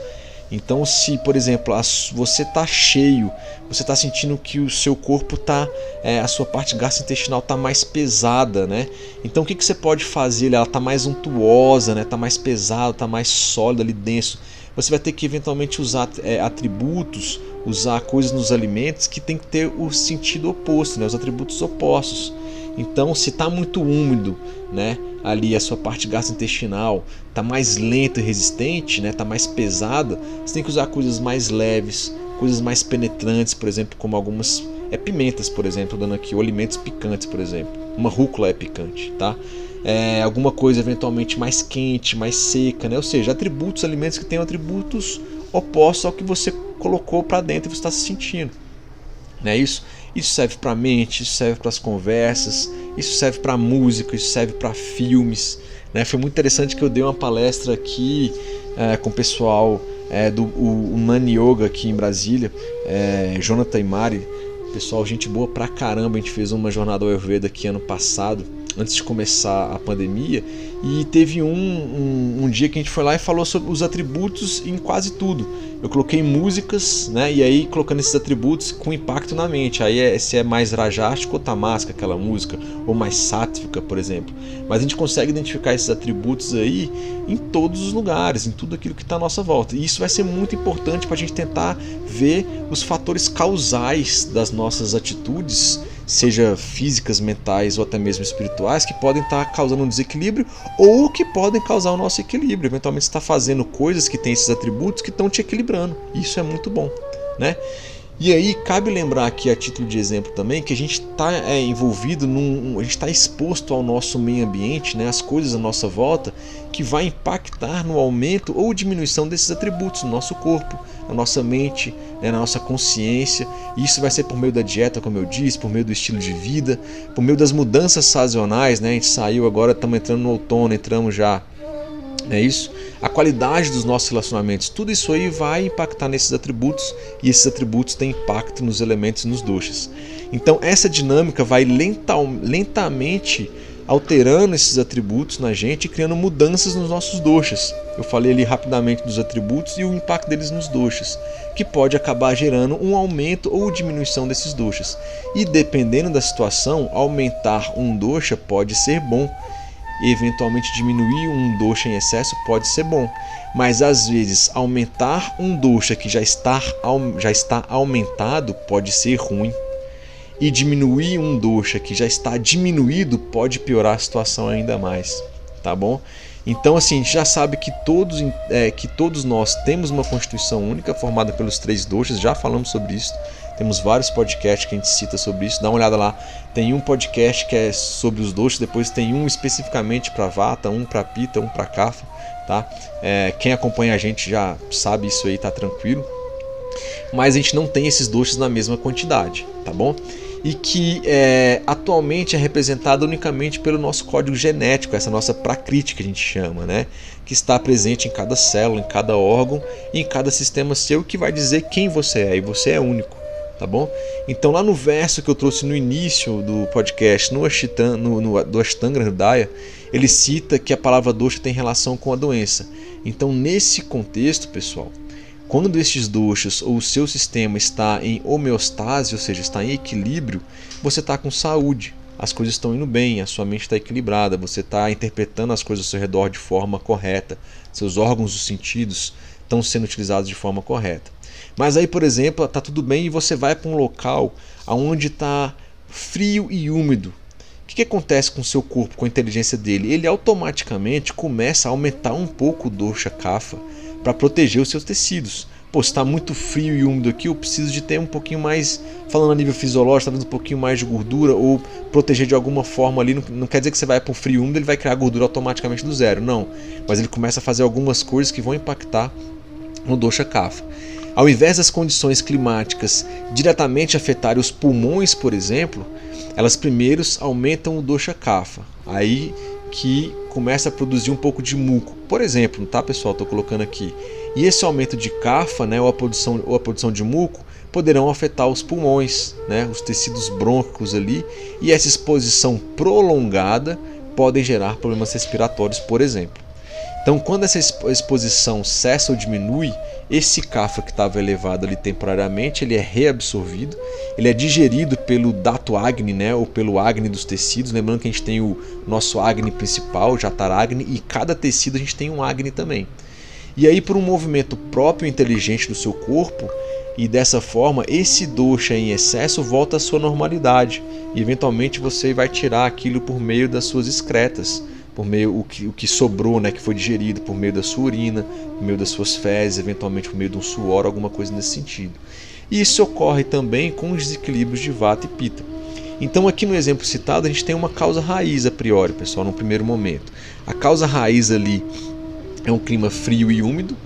Então, se por exemplo você está cheio, você está sentindo que o seu corpo está, é, a sua parte gastrointestinal está mais pesada, né? Então, o que, que você pode fazer? Ela está mais untuosa, né? Está mais pesada, está mais sólida ali dentro. Você vai ter que eventualmente usar é, atributos, usar coisas nos alimentos que tem que ter o sentido oposto, né? Os atributos opostos. Então, se está muito úmido, né, ali a sua parte gastrointestinal está mais lenta e resistente, né, está mais pesada, você tem que usar coisas mais leves, coisas mais penetrantes, por exemplo, como algumas é pimentas, por exemplo, dando aqui, ou alimentos picantes, por exemplo. Uma rúcula é picante, tá? É, alguma coisa eventualmente mais quente, mais seca, né? Ou seja, atributos, alimentos que tenham atributos opostos ao que você colocou para dentro e você está se sentindo. Não é isso? Isso serve para a mente, isso serve para as conversas, isso serve para música, isso serve para filmes. Né? Foi muito interessante que eu dei uma palestra aqui é, com o pessoal é, do o, o Yoga aqui em Brasília, é, Jonathan e Mari. Pessoal, gente boa pra caramba. A gente fez uma jornada ao Ayurveda aqui ano passado antes de começar a pandemia e teve um, um, um, dia que a gente foi lá e falou sobre os atributos em quase tudo. Eu coloquei músicas, né? E aí colocando esses atributos com impacto na mente. Aí é, se é mais rajástico ou tamasca aquela música, ou mais sátvica, por exemplo. Mas a gente consegue identificar esses atributos aí em todos os lugares, em tudo aquilo que está à nossa volta. E isso vai ser muito importante para a gente tentar ver os fatores causais das nossas atitudes seja físicas, mentais ou até mesmo espirituais, que podem estar causando um desequilíbrio ou que podem causar o nosso equilíbrio. Eventualmente está fazendo coisas que têm esses atributos que estão te equilibrando. Isso é muito bom, né? E aí cabe lembrar aqui a título de exemplo também que a gente está é, envolvido num, a gente está exposto ao nosso meio ambiente, né, as coisas à nossa volta, que vai impactar no aumento ou diminuição desses atributos no nosso corpo, na nossa mente, né, na nossa consciência. E isso vai ser por meio da dieta, como eu disse, por meio do estilo de vida, por meio das mudanças sazonais, né? A gente saiu agora, estamos entrando no outono, entramos já é isso? A qualidade dos nossos relacionamentos, tudo isso aí vai impactar nesses atributos e esses atributos têm impacto nos elementos e nos doshas. Então essa dinâmica vai lenta, lentamente alterando esses atributos na gente e criando mudanças nos nossos doshas. Eu falei ali rapidamente dos atributos e o impacto deles nos doshas, que pode acabar gerando um aumento ou diminuição desses doshas. E dependendo da situação, aumentar um dosha pode ser bom e eventualmente diminuir um dosha em excesso pode ser bom, mas às vezes aumentar um dosha que já está, já está aumentado pode ser ruim. E diminuir um dosha que já está diminuído pode piorar a situação ainda mais, tá bom? Então assim, a gente já sabe que todos, é, que todos nós temos uma constituição única formada pelos três doshas, já falamos sobre isso. Temos vários podcasts que a gente cita sobre isso. Dá uma olhada lá. Tem um podcast que é sobre os doces, depois tem um especificamente para Vata, um para Pita, um para Kapha, tá? É, quem acompanha a gente já sabe isso aí, tá tranquilo. Mas a gente não tem esses doces na mesma quantidade, tá bom? E que é, atualmente é representado unicamente pelo nosso código genético, essa nossa prakriti que a gente chama, né? Que está presente em cada célula, em cada órgão em cada sistema seu, que vai dizer quem você é, e você é único tá bom? Então lá no verso que eu trouxe no início do podcast, no, Ashitan, no, no do Ashtanga Hridaya, ele cita que a palavra dosha tem relação com a doença. Então nesse contexto, pessoal, quando estes doshas ou o seu sistema está em homeostase, ou seja, está em equilíbrio, você está com saúde, as coisas estão indo bem, a sua mente está equilibrada, você está interpretando as coisas ao seu redor de forma correta, seus órgãos dos sentidos estão sendo utilizados de forma correta. Mas aí, por exemplo, tá tudo bem e você vai para um local onde está frio e úmido. O que, que acontece com o seu corpo, com a inteligência dele? Ele automaticamente começa a aumentar um pouco o dosha kapha para proteger os seus tecidos. Pô, está muito frio e úmido aqui, eu preciso de ter um pouquinho mais, falando a nível fisiológico, talvez um pouquinho mais de gordura ou proteger de alguma forma ali. Não, não quer dizer que você vai para um frio e úmido ele vai criar gordura automaticamente do zero, não. Mas ele começa a fazer algumas coisas que vão impactar no dosha kapha. Ao invés das condições climáticas diretamente afetarem os pulmões, por exemplo, elas primeiro aumentam o dosha kapha, aí que começa a produzir um pouco de muco. Por exemplo, tá pessoal, estou colocando aqui. E esse aumento de kapha, né, ou a produção ou a produção de muco, poderão afetar os pulmões, né, os tecidos brônquicos ali, e essa exposição prolongada podem gerar problemas respiratórios, por exemplo. Então, quando essa exposição cessa ou diminui, esse CAFA que estava elevado ali temporariamente, ele é reabsorvido, ele é digerido pelo dato agni, né, ou pelo agni dos tecidos. Lembrando que a gente tem o nosso agni principal, o jataragni, e cada tecido a gente tem um agni também. E aí, por um movimento próprio e inteligente do seu corpo, e dessa forma esse dosha em excesso volta à sua normalidade e eventualmente você vai tirar aquilo por meio das suas excretas por meio o que, o que sobrou, né, que foi digerido por meio da sua urina, por meio das suas fezes, eventualmente por meio de um suor, alguma coisa nesse sentido. E isso ocorre também com os desequilíbrios de vata e pita. Então aqui no exemplo citado a gente tem uma causa raiz a priori, pessoal, no primeiro momento. A causa raiz ali é um clima frio e úmido.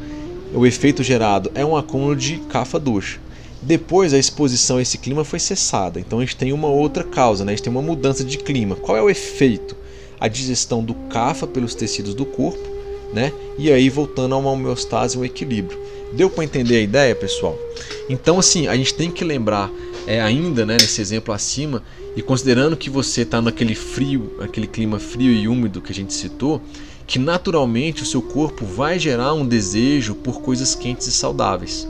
O efeito gerado é um acúmulo de cafa dosha. Depois a exposição a esse clima foi cessada. Então a gente tem uma outra causa, né? a gente tem uma mudança de clima. Qual é o efeito? A digestão do cafa pelos tecidos do corpo, né? E aí voltando a uma homeostase, um equilíbrio. Deu para entender a ideia, pessoal? Então, assim, a gente tem que lembrar é, ainda, né, nesse exemplo acima, e considerando que você está naquele frio, aquele clima frio e úmido que a gente citou, que naturalmente o seu corpo vai gerar um desejo por coisas quentes e saudáveis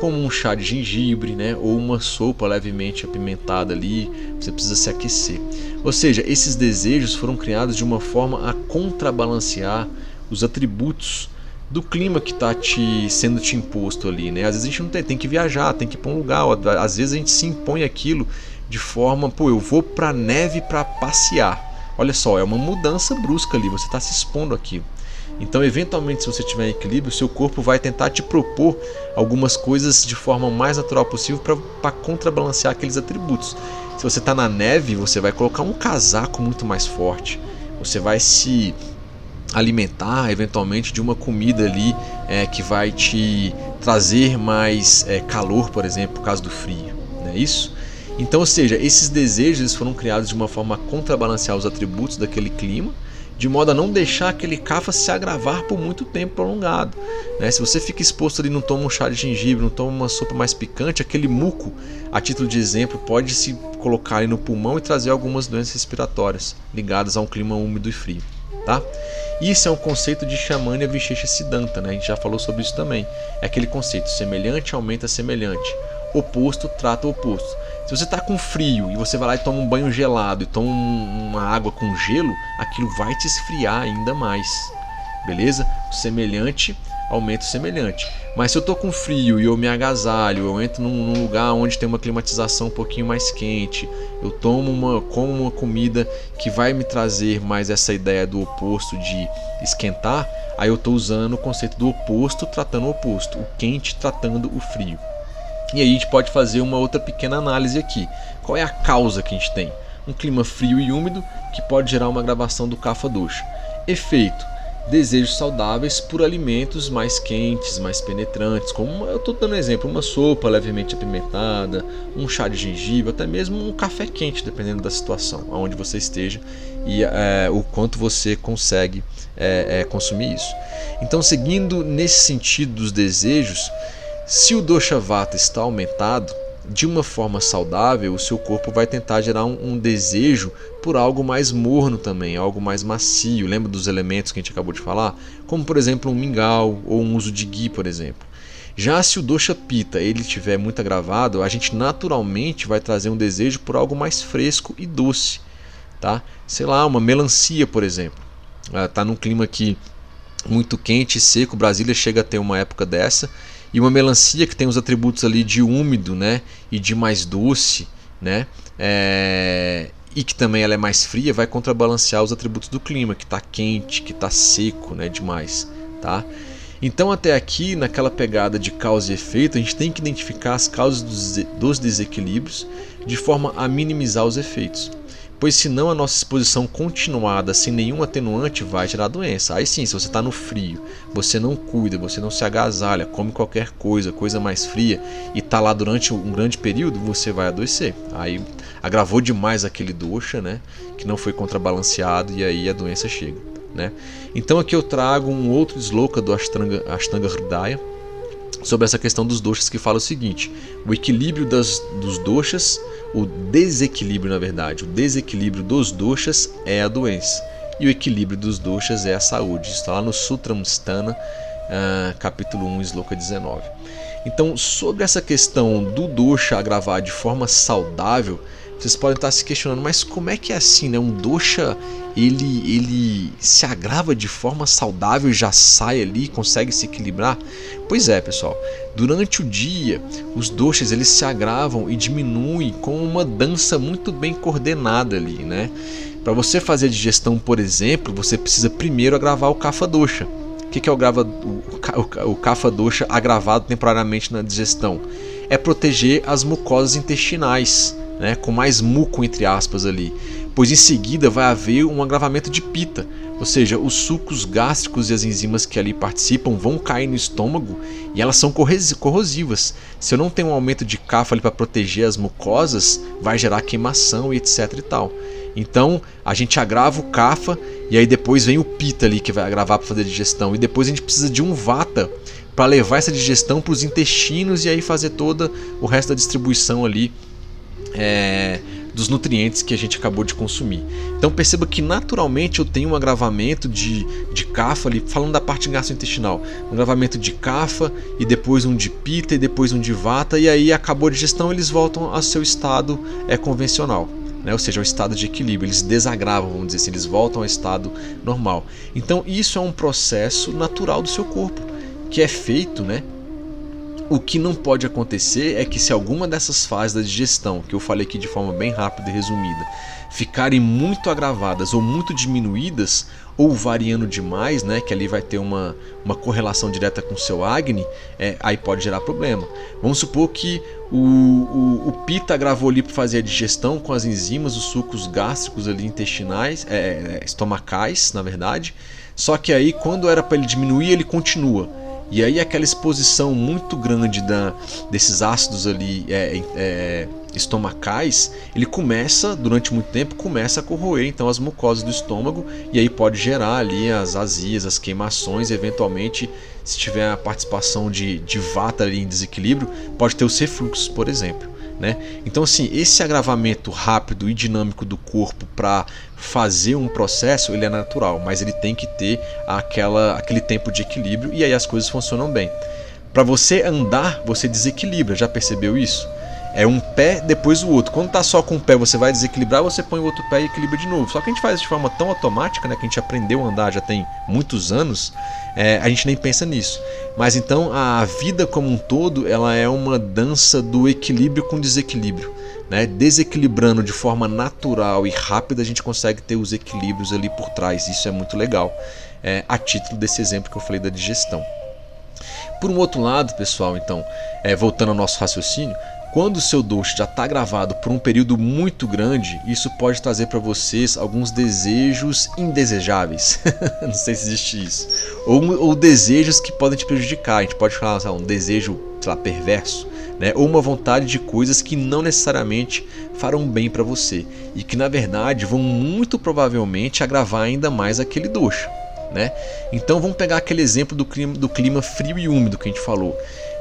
como um chá de gengibre, né, ou uma sopa levemente apimentada ali, você precisa se aquecer. Ou seja, esses desejos foram criados de uma forma a contrabalancear os atributos do clima que está te sendo te imposto ali, né? Às vezes a gente não tem, tem que viajar, tem que ir para um lugar, às vezes a gente se impõe aquilo de forma, pô, eu vou para neve para passear. Olha só, é uma mudança brusca ali, você está se expondo aquilo. Então, eventualmente, se você tiver equilíbrio, seu corpo vai tentar te propor algumas coisas de forma mais natural possível para contrabalancear aqueles atributos. Se você está na neve, você vai colocar um casaco muito mais forte. Você vai se alimentar eventualmente de uma comida ali é, que vai te trazer mais é, calor, por exemplo, por causa do frio. Não é isso? Então, ou seja, esses desejos foram criados de uma forma a contrabalancear os atributos daquele clima de modo a não deixar aquele cafa se agravar por muito tempo prolongado. Né? Se você fica exposto ali, não toma um chá de gengibre, não toma uma sopa mais picante, aquele muco, a título de exemplo, pode se colocar ali no pulmão e trazer algumas doenças respiratórias ligadas a um clima úmido e frio. Tá? Isso é um conceito de Shamanya Vishecha Siddhanta, né? a gente já falou sobre isso também. É aquele conceito, semelhante aumenta semelhante, oposto trata oposto. Se você está com frio e você vai lá e toma um banho gelado e toma uma água com gelo, aquilo vai te esfriar ainda mais. Beleza? O semelhante aumenta o semelhante. Mas se eu estou com frio e eu me agasalho, eu entro num, num, lugar onde tem uma climatização um pouquinho mais quente, eu tomo uma, como uma comida que vai me trazer mais essa ideia do oposto de esquentar, aí eu estou usando o conceito do oposto tratando o oposto, o quente tratando o frio. E aí a gente pode fazer uma outra pequena análise aqui. Qual é a causa que a gente tem? Um clima frio e úmido que pode gerar uma gravação do cafa dosha. Efeito: desejos saudáveis por alimentos mais quentes, mais penetrantes, como eu estou dando um exemplo, uma sopa levemente apimentada, um chá de gengibre, até mesmo um café quente, dependendo da situação, aonde você esteja e é, o quanto você consegue é, é, consumir isso. Então, seguindo nesse sentido dos desejos, se o dosha vata está aumentado, de uma forma saudável, o seu corpo vai tentar gerar um, um, desejo por algo mais morno também, algo mais macio. Lembra dos elementos que a gente acabou de falar? Como por exemplo um mingau ou um uso de ghee, por exemplo. Já se o dosha pita ele estiver muito agravado, a gente naturalmente vai trazer um desejo por algo mais fresco e doce, tá? Sei lá, uma melancia, por exemplo. Está ah, num clima aqui muito quente e seco. Brasília chega a ter uma época dessa e uma melancia que tem os atributos ali de úmido, né, e de mais doce, né, é... e que também ela é mais fria, vai contrabalancear os atributos do clima, que está quente, que está seco, né, demais, tá? Então até aqui, naquela pegada de causa e efeito, a gente tem que identificar as causas dos desequilíbrios de forma a minimizar os efeitos pois senão a nossa exposição continuada sem nenhum atenuante vai gerar doença. Aí sim, se você está no frio, você não cuida, você não se agasalha, come qualquer coisa, coisa mais fria e está lá durante um grande período, você vai adoecer. Aí agravou demais aquele doxa, né, que não foi contrabalanceado e aí a doença chega. Né? Então aqui eu trago um outro sloka do Ashtanga, Ashtanga Hridaya, sobre essa questão dos doshas que fala o seguinte: o equilíbrio das, dos doshas, o desequilíbrio na verdade, o desequilíbrio dos doshas é a doença e o equilíbrio dos doshas é a saúde. Está lá no Sutra Mustana, uh, capítulo 1, sloka 19. Então, sobre essa questão do dosha agravar de forma saudável, vocês podem estar se questionando, mas como é que é assim, né? Um dosha ele, ele se agrava de forma saudável já sai ali, consegue se equilibrar? Pois é, pessoal. Durante o dia, os doshas eles se agravam e diminuem com uma dança muito bem coordenada ali, né? Para você fazer a digestão, por exemplo, você precisa primeiro agravar o kapha dosha. O que é o, grava, o, o, o agravado temporariamente na digestão? É proteger as mucosas intestinais né, com mais muco entre aspas ali, pois em seguida vai haver um agravamento de pita, ou seja, os sucos gástricos e as enzimas que ali participam vão cair no estômago e elas são corrosivas. Se eu não tenho um aumento de cafa ali para proteger as mucosas, vai gerar queimação e etc e tal. Então a gente agrava o cafa e aí depois vem o pita ali que vai agravar para fazer a digestão e depois a gente precisa de um vata para levar essa digestão para os intestinos e aí fazer toda o resto da distribuição ali é, dos nutrientes que a gente acabou de consumir. Então perceba que naturalmente eu tenho um agravamento de, de cafa ali, falando da parte gastrointestinal, um agravamento de cafa e depois um de pita e depois um de vata e aí acabou a digestão eles voltam ao seu estado é, convencional. Né? ou seja, ao estado de equilíbrio, eles desagravam, vamos dizer assim, eles voltam ao estado normal. Então, isso é um processo natural do seu corpo, que é feito né, o que não pode acontecer é que se alguma dessas fases da digestão, que eu falei aqui de forma bem rápida e resumida, ficarem muito agravadas ou muito diminuídas, ou variando demais, né, que ali vai ter uma, uma correlação direta com o seu Agni, é, aí pode gerar problema. Vamos supor que o, o, o Pita agravou ali para fazer a digestão com as enzimas, os sucos gástricos ali intestinais, é, é estomacais, na verdade. Só que aí, quando era para ele diminuir, ele continua. E aí aquela exposição muito grande da, desses ácidos ali é, é, estomacais, ele começa, durante muito tempo, começa a corroer então as mucosas do estômago e aí pode gerar ali as azias, as queimações, eventualmente se tiver a participação de, de vata ali em desequilíbrio, pode ter os refluxos, por exemplo. Né? Então, assim, esse agravamento rápido e dinâmico do corpo para fazer um processo, ele é natural, mas ele tem que ter aquela, aquele tempo de equilíbrio e aí as coisas funcionam bem. Para você andar, você desequilibra, já percebeu isso? É um pé depois o outro. Quando tá só com o pé, você vai desequilibrar, você põe o outro pé e equilibra de novo. Só que a gente faz de forma tão automática, né, que a gente aprendeu a andar já tem muitos anos, é, a gente nem pensa nisso. Mas então a vida como um todo, ela é uma dança do equilíbrio com desequilíbrio. Né? Desequilibrando de forma natural e rápida, a gente consegue ter os equilíbrios ali por trás. Isso é muito legal. É, a título desse exemplo que eu falei da digestão. Por um outro lado, pessoal, então, é, voltando ao nosso raciocínio, quando o seu doce já está gravado por um período muito grande, isso pode trazer para vocês alguns desejos indesejáveis. Não sei se existe isso. Ou, ou, desejos que podem te prejudicar. A gente pode falar um desejo lá, perverso. Né? Ou uma vontade de coisas que não necessariamente farão bem para você. E que na verdade vão muito provavelmente agravar ainda mais aquele doce. Né? Então vamos pegar aquele exemplo do clima, do clima frio e úmido que a gente falou.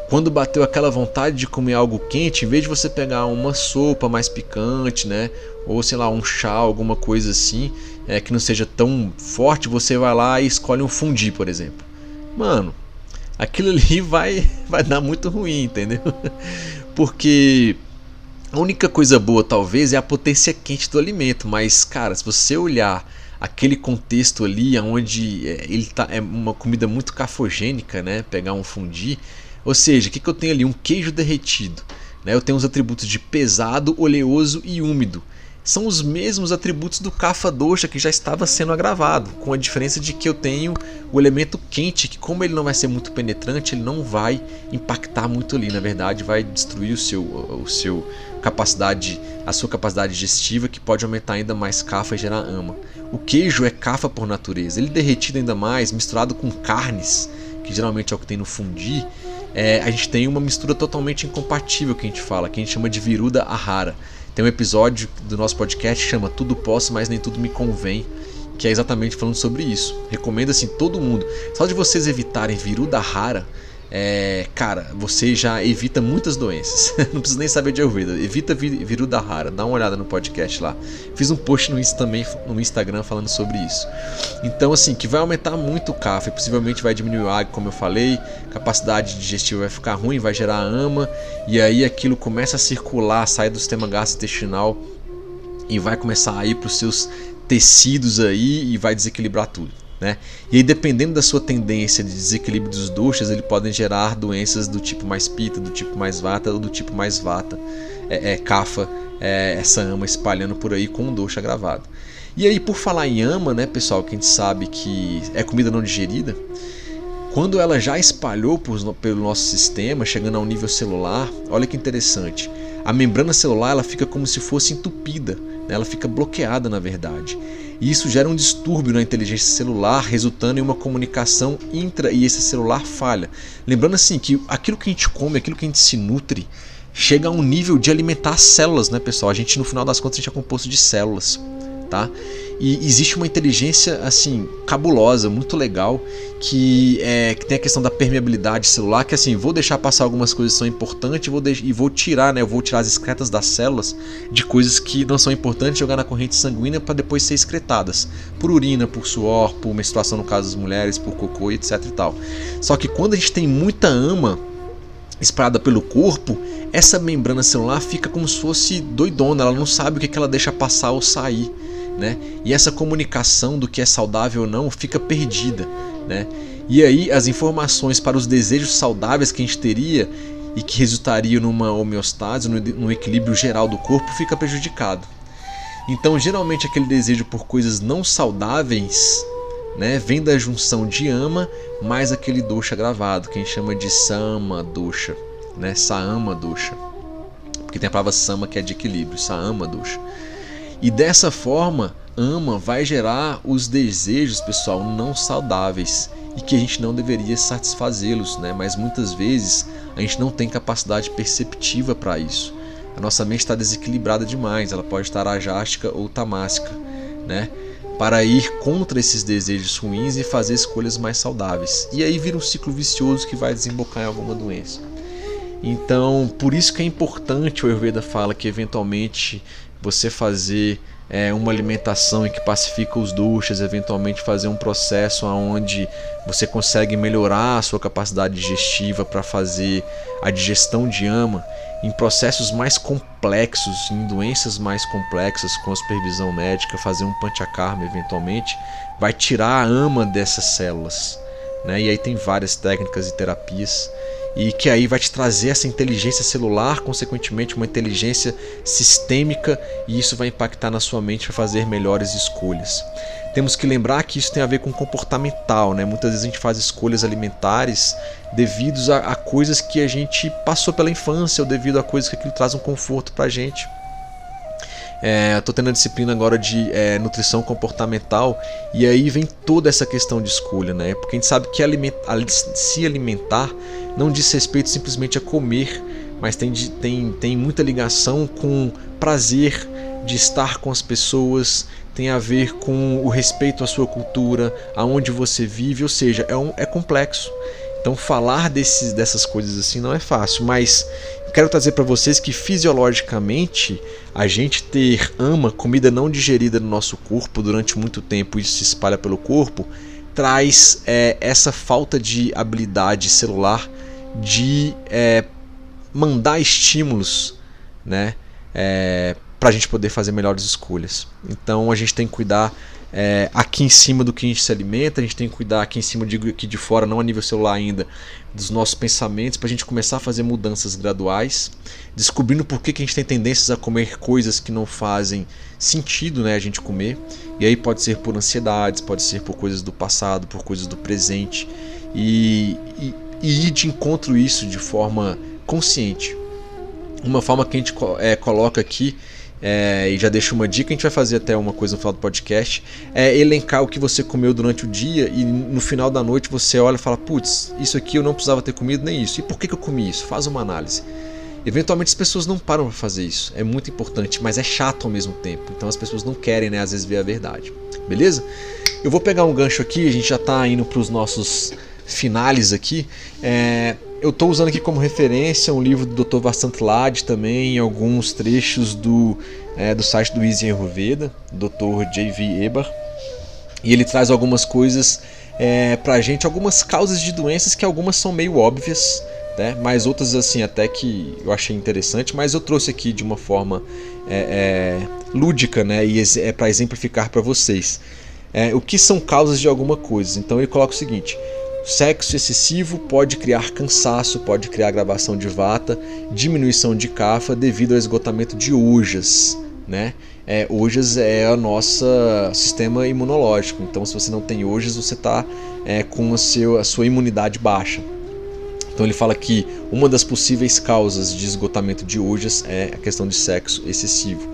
Quando bateu aquela vontade de comer algo quente, em vez de você pegar uma sopa mais picante, né? Ou sei lá, um chá, alguma coisa assim, é, que não seja tão forte, você vai lá e escolhe um fundi, por exemplo. Mano, aquilo ali vai, vai dar muito ruim, entendeu? Porque a única coisa boa talvez é a potência quente do alimento, mas cara, se você olhar aquele contexto ali onde é, ele tá é uma comida muito cafogênica, né? Pegar um fundi, ou seja, o que, que eu tenho ali? Um queijo derretido. Né? Eu tenho os atributos de pesado, oleoso e úmido. São os mesmos atributos do Kapha Dosha que já estava sendo agravado, com a diferença de que eu tenho o elemento quente, que como ele não vai ser muito penetrante, ele não vai impactar muito ali, na verdade, vai destruir o seu, o seu capacidade, a sua capacidade digestiva, que pode aumentar ainda mais Kapha e gerar ama. O queijo é Kapha por natureza, ele derretido ainda mais, misturado com carnes, que geralmente é o que tem no fundi, é, a gente tem uma mistura totalmente incompatível que a gente fala, que a gente chama de viruda ahara. Tem um episódio do nosso podcast que chama Tudo Posso, mas nem tudo me convém, que é exatamente falando sobre isso. Recomendo assim todo mundo, só de vocês evitarem viruda ahara, é, cara, você já evita muitas doenças. não precisa nem saber de Ayurveda. Evita viruda rara. Dá uma olhada no podcast lá. Fiz um post no Insta também no Instagram falando sobre isso. Então, assim, que vai aumentar muito o café. Possivelmente vai diminuir o água, como eu falei. Capacidade digestiva vai ficar ruim, vai gerar ama. E aí aquilo começa a circular, sai do sistema gastrointestinal e vai começar a ir para os seus tecidos aí e vai desequilibrar tudo. Né? E aí, dependendo da sua tendência de desequilíbrio dos doshas, ele podem gerar doenças do tipo mais pita, do tipo mais vata ou do tipo mais vata, é, é kafa, é, essa ama espalhando por aí com um dosha gravado. E aí, por falar em ama, né, pessoal, que a gente sabe que é comida não digerida, quando ela já espalhou por, pelo nosso sistema, chegando ao nível celular, olha que interessante. A membrana celular ela fica como se fosse entupida, né? ela fica bloqueada na verdade. E isso gera um distúrbio na inteligência celular, resultando em uma comunicação intra e esse celular falha. Lembrando assim que aquilo que a gente come, aquilo que a gente se nutre, chega a um nível de alimentar as células, né, pessoal? A gente no final das contas a gente é composto de células, tá? E existe uma inteligência assim cabulosa, muito legal, que, é, que tem a questão da permeabilidade celular, que assim, vou deixar passar algumas coisas que são importantes e vou, e vou tirar, né, vou tirar as excretas das células de coisas que não são importantes, jogar na corrente sanguínea para depois ser excretadas, por urina, por suor, por menstruação no caso das mulheres, por cocô, etc e tal. Só que quando a gente tem muita ama espalhada pelo corpo, essa membrana celular fica como se fosse doidona, ela não sabe o que ela deixa passar ou sair né? E essa comunicação do que é saudável ou não fica perdida, né? E aí as informações para os desejos saudáveis que a gente teria e que resultariam numa homeostase, no equilíbrio geral do corpo, fica prejudicado. Então, geralmente aquele desejo por coisas não saudáveis, né, vem da junção de ama mais aquele dosha gravado, que a gente chama de sama dosha, né, saama dosha. Porque tem a palavra sama que é de equilíbrio, saama dosha. E dessa forma, ama vai gerar os desejos, pessoal, não saudáveis e que a gente não deveria satisfazê-los, né? Mas muitas vezes a gente não tem capacidade perceptiva para isso. A nossa mente está desequilibrada demais, ela pode estar ajástica ou tamásica, né? Para ir contra esses desejos ruins e fazer escolhas mais saudáveis. E aí vira um ciclo vicioso que vai desembocar em alguma doença. Então, por isso que é importante o Ayurveda fala que eventualmente você fazer é, uma alimentação em que pacifica os duchas, eventualmente fazer um processo onde você consegue melhorar a sua capacidade digestiva para fazer a digestão de ama em processos mais complexos, em doenças mais complexas com a supervisão médica, fazer um panchakarma eventualmente, vai tirar a ama dessas células. Né? E aí tem várias técnicas e terapias e que aí vai te trazer essa inteligência celular, consequentemente uma inteligência sistêmica, e isso vai impactar na sua mente para fazer melhores escolhas. Temos que lembrar que isso tem a ver com comportamental, né? Muitas vezes a gente faz escolhas alimentares devido a, a coisas que a gente passou pela infância ou devido a coisas que aquilo traz um conforto para a gente. É, Estou tendo a disciplina agora de é, nutrição comportamental e aí vem toda essa questão de escolha, né? Porque a gente sabe que se alimentar não diz respeito simplesmente a comer, mas tem, tem, tem muita ligação com prazer de estar com as pessoas, tem a ver com o respeito à sua cultura, aonde você vive, ou seja, é, um, é complexo. Então falar desses, dessas coisas assim não é fácil, mas quero trazer para vocês que fisiologicamente a gente ter ama, comida não digerida no nosso corpo durante muito tempo e isso se espalha pelo corpo, traz é, essa falta de habilidade celular de é, mandar estímulos né, é, para a gente poder fazer melhores escolhas. Então a gente tem que cuidar é, aqui em cima do que a gente se alimenta, a gente tem que cuidar aqui em cima, digo aqui de fora, não a nível celular ainda, dos nossos pensamentos, para a gente começar a fazer mudanças graduais, descobrindo por que, que a gente tem tendências a comer coisas que não fazem sentido né, a gente comer. E aí pode ser por ansiedades, pode ser por coisas do passado, por coisas do presente. E, e, e ir de encontro isso de forma consciente. Uma forma que a gente é, coloca aqui é, e já deixo uma dica, a gente vai fazer até uma coisa no final do podcast, é elencar o que você comeu durante o dia e no final da noite você olha e fala, putz, isso aqui eu não precisava ter comido nem isso. E por que, que eu comi isso? Faz uma análise. Eventualmente as pessoas não param para fazer isso. É muito importante, mas é chato ao mesmo tempo. Então as pessoas não querem, né, às vezes ver a verdade. Beleza? Eu vou pegar um gancho aqui, a gente já está indo para os nossos finais aqui, é, eu estou usando aqui como referência um livro do Dr. Vasant Lad também, alguns trechos do, é, do site do Easy Ayurveda, Dr. J.V. Eber, e ele traz algumas coisas é, pra gente, algumas causas de doenças que algumas são meio óbvias, né? mas outras assim até que eu achei interessante, mas eu trouxe aqui de uma forma é, é, lúdica né? e é para exemplificar para vocês. É, o que são causas de alguma coisa? Então ele coloca o seguinte: Sexo excessivo pode criar cansaço, pode criar gravação de vata, diminuição de cafa devido ao esgotamento de ojas, né? É, ojas é o nosso sistema imunológico. Então, se você não tem ojas, você está é, com a, seu, a sua imunidade baixa. Então ele fala que uma das possíveis causas de esgotamento de ojas é a questão de sexo excessivo.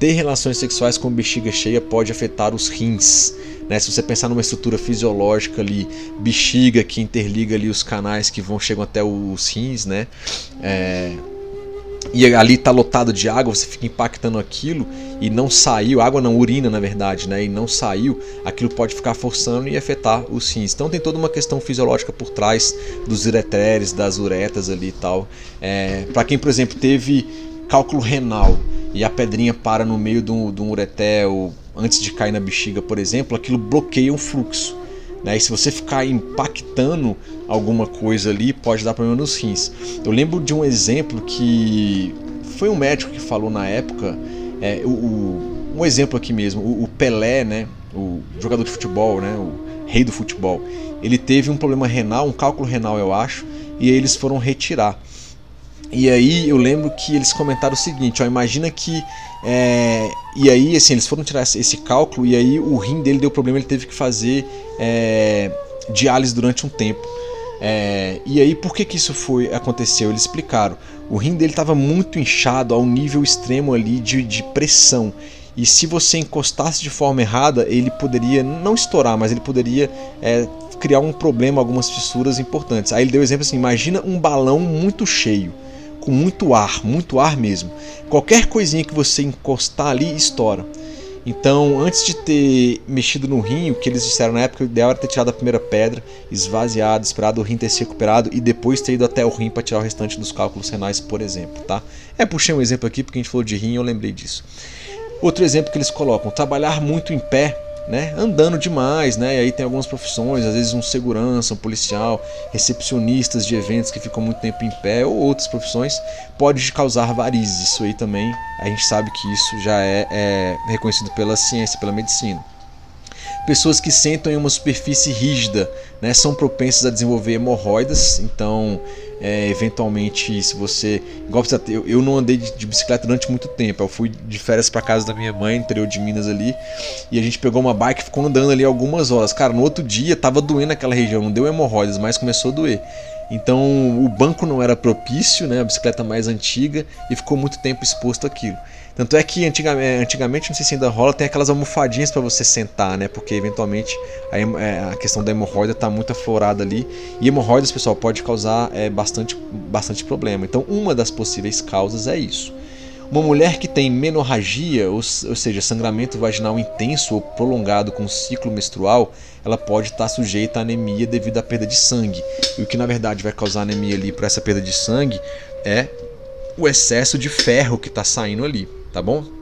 Ter relações sexuais com bexiga cheia pode afetar os rins. Né? Se você pensar numa estrutura fisiológica ali, bexiga que interliga ali os canais que vão chegam até os rins, né? É, e ali está lotado de água, você fica impactando aquilo e não saiu, água não, urina na verdade, né? E não saiu, aquilo pode ficar forçando e afetar os rins. Então tem toda uma questão fisiológica por trás dos ureteres, das uretas ali e tal. É, Para quem, por exemplo, teve cálculo renal e a pedrinha para no meio de um, de antes de cair na bexiga, por exemplo, aquilo bloqueia o fluxo. Né? E se você ficar impactando alguma coisa ali, pode dar problema nos rins. Eu lembro de um exemplo que foi um médico que falou na época, é, o, o, um exemplo aqui mesmo, o, o, Pelé, né, o jogador de futebol, né, o rei do futebol, ele teve um problema renal, um cálculo renal eu acho, e aí eles foram retirar. E aí eu lembro que eles comentaram o seguinte, ó, imagina que é, e aí, assim, eles foram tirar esse cálculo e aí o rim dele deu problema, ele teve que fazer é, diálise durante um tempo. É, e aí, por que, que isso foi aconteceu? Eles explicaram. O rim dele estava muito inchado ao nível extremo ali de, de pressão. E se você encostasse de forma errada, ele poderia não estourar, mas ele poderia é, criar um problema, algumas fissuras importantes. Aí ele deu o exemplo assim: imagina um balão muito cheio com muito ar, muito ar mesmo. Qualquer coisinha que você encostar ali estoura. Então, antes de ter mexido no rim, o que eles disseram na época, o ideal era ter tirado a primeira pedra, esvaziado, esperado o rim ter se recuperado e depois ter ido até o rim para tirar o restante dos cálculos renais, por exemplo, tá? É, puxei um exemplo aqui porque a gente falou de rim, eu lembrei disso. Outro exemplo que eles colocam, trabalhar muito em pé né, andando demais, né? E aí tem algumas profissões, às vezes um segurança, um policial, recepcionistas de eventos que ficam muito tempo em pé ou outras profissões pode causar varizes. Isso aí também a gente sabe que isso já é, é reconhecido pela ciência, pela medicina. Pessoas que sentam em uma superfície rígida né, são propensas a desenvolver hemorroidas, então é, eventualmente se você igual eu, eu não andei de, de, bicicleta durante muito tempo. Eu fui de férias para casa da minha mãe interior de Minas ali e a gente pegou uma bike e ficou andando ali algumas horas. Cara no outro dia tava doendo aquela região não deu hemorroidas mas começou a doer. Então o banco não era propício né a bicicleta mais antiga e ficou muito tempo exposto àquilo tanto é que antigamente, antigamente, não sei se ainda rola, tem aquelas almofadinhas para você sentar, né? Porque eventualmente a, é, a questão da hemorroida está muito aflorada ali. E hemorroidas, pessoal, pode causar é, bastante, bastante problema. Então, uma das possíveis causas é isso. Uma mulher que tem menorragia, ou, ou, seja, sangramento vaginal intenso ou prolongado com ciclo menstrual, ela pode estar sujeita à anemia devido à perda de sangue. E o que na verdade vai causar anemia ali por essa perda de sangue é o excesso de ferro que está saindo ali tá bom?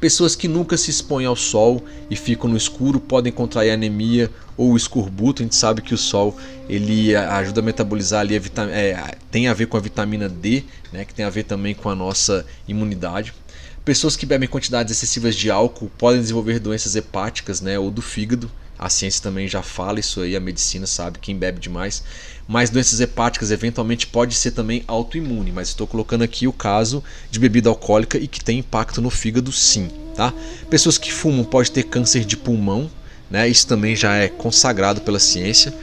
Pessoas que nunca se expõem ao sol e ficam no escuro podem contrair anemia ou escorbuto. A gente sabe que o sol ele ajuda a metabolizar ali a é, tem a ver com a vitamina D, né, que tem a ver também com a nossa imunidade. Pessoas que bebem quantidades excessivas de álcool podem desenvolver doenças hepáticas né, ou do fígado. A ciência também já fala isso aí, a medicina sabe, quem bebe demais. Mas doenças hepáticas eventualmente pode ser também autoimune, mas estou colocando aqui o caso de bebida alcoólica e que tem impacto no fígado sim, tá? Pessoas que fumam podem ter câncer de pulmão, né? Isso também já é consagrado pela ciência.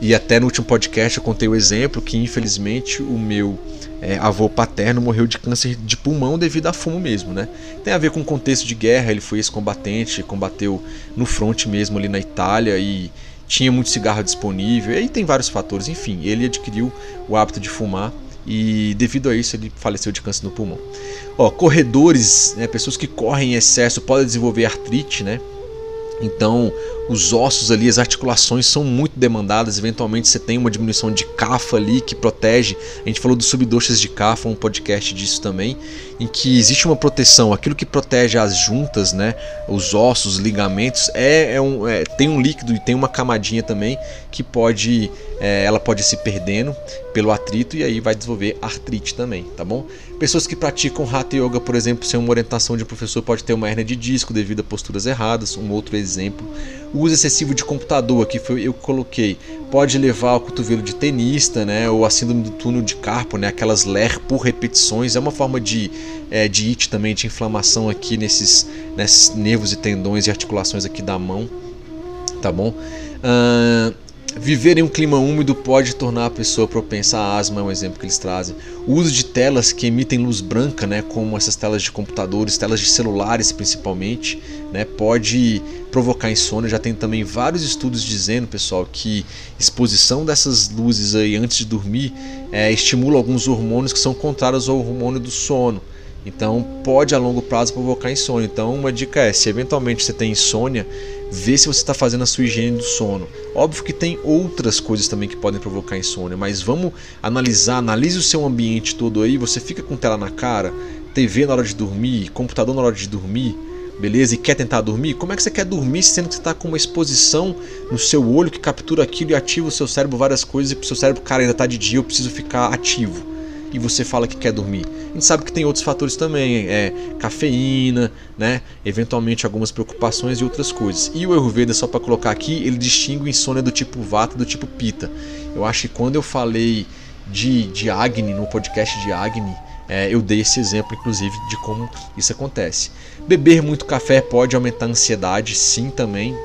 E até no último podcast eu contei o exemplo que infelizmente o meu é, avô paterno morreu de câncer de pulmão devido a fumo mesmo, né? Tem a ver com o contexto de guerra, ele foi ex-combatente, combateu no fronte mesmo ali na Itália e tinha muito cigarro disponível, e aí tem vários fatores, enfim, ele adquiriu o hábito de fumar e devido a isso ele faleceu de câncer no pulmão. Ó, corredores, né, pessoas que correm em excesso podem desenvolver artrite, né? Então, os ossos ali, as articulações são muito demandadas. Eventualmente você tem uma diminuição de cafa ali que protege. A gente falou dos subdoxas de cafa, um podcast disso também, em que existe uma proteção. Aquilo que protege as juntas, né, os ossos, os ligamentos, é, é um, é, tem um líquido e tem uma camadinha também que pode, é, ela pode se perdendo pelo atrito e aí vai desenvolver artrite também, tá bom? Pessoas que praticam Hatha Yoga, por exemplo, sem uma orientação de professor, pode ter uma hernia de disco devido a posturas erradas, um outro exemplo. O uso excessivo de computador, que foi eu que coloquei, pode levar ao cotovelo de tenista, né, ou a síndrome do túnel de carpo, né, aquelas LER por repetições, é uma forma de, é, de it também, de inflamação aqui nesses, nesses nervos e tendões e articulações aqui da mão, tá bom? Uh, Viver em um clima úmido pode tornar a pessoa propensa a asma, é um exemplo que eles trazem. O uso de telas que emitem luz branca, né, como essas telas de computadores, telas de celulares principalmente, né, pode provocar insônia. Já tem também vários estudos dizendo, pessoal, que exposição dessas luzes aí antes de dormir é, estimula alguns hormônios que são contrários ao hormônio do sono. Então pode a longo prazo provocar insônia. Então uma dica é, se eventualmente você tem insônia, vê se você está fazendo a sua higiene do sono. Óbvio que tem outras coisas também que podem provocar insônia, mas vamos analisar, analise o seu ambiente todo aí, você fica com tela na cara, TV na hora de dormir, computador na hora de dormir, beleza? E quer tentar dormir? Como é que você quer dormir sendo que você está com uma exposição no seu olho que captura aquilo e ativa o seu cérebro várias coisas e o seu cérebro, cara, ainda está de dia, eu preciso ficar ativo e você fala que quer dormir. A gente sabe que tem outros fatores também, é cafeína, né? Eventualmente algumas preocupações e outras coisas. E o Ayurveda, só para colocar aqui, ele distingue insônia do tipo Vata do tipo Pita. Eu acho que quando eu falei de, de Agni, no podcast de Agni, é, eu dei esse exemplo, inclusive, de como isso acontece. Beber muito café pode aumentar a ansiedade, sim, também.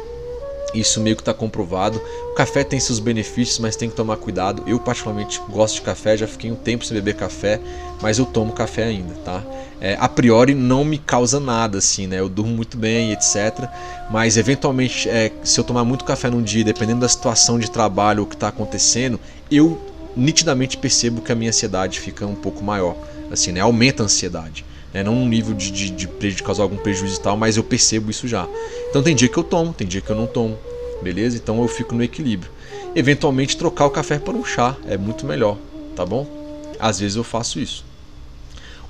Isso meio que está comprovado. O café tem seus benefícios, mas tem que tomar cuidado. Eu particularmente gosto de café, já fiquei um tempo sem beber café, mas eu tomo café ainda, tá? É, a priori não me causa nada assim, né? Eu durmo muito bem, etc. Mas eventualmente, é, se eu tomar muito café num dia, dependendo da situação de trabalho ou que está acontecendo, eu nitidamente percebo que a minha ansiedade fica um pouco maior, assim, né? Aumenta a ansiedade. Né? Não um nível de, de, de, de causar algum prejuízo e tal, mas eu percebo isso já. Então tem dia que eu tomo, tem dia que eu não tomo, beleza? Então eu fico no equilíbrio. Eventualmente trocar o café por um chá é muito melhor, tá bom? Às vezes eu faço isso.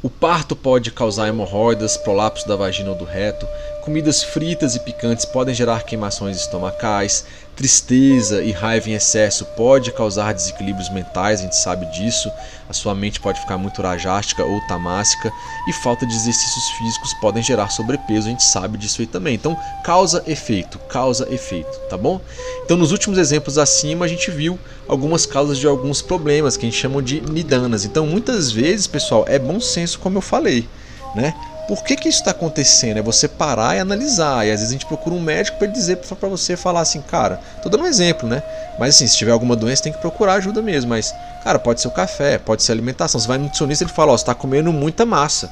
O parto pode causar hemorroidas, prolapso da vagina ou do reto. Comidas fritas e picantes podem gerar queimações estomacais. Tristeza e raiva em excesso pode causar desequilíbrios mentais, a gente sabe disso. A sua mente pode ficar muito rajástica ou tamássica e falta de exercícios físicos podem gerar sobrepeso, a gente sabe disso aí também. Então, causa efeito, causa efeito, tá bom? Então, nos últimos exemplos acima, a gente viu algumas causas de alguns problemas que a gente chama de nidanas. Então, muitas vezes, pessoal, é bom senso, como eu falei, né? Por que, que isso está acontecendo? É você parar e analisar. E às vezes a gente procura um médico para dizer para você falar assim, cara, tô dando um exemplo, né? Mas assim, se tiver alguma doença, tem que procurar ajuda mesmo. Mas, cara, pode ser o café, pode ser a alimentação. Você vai no nutricionista ele fala, ó, você tá comendo muita massa.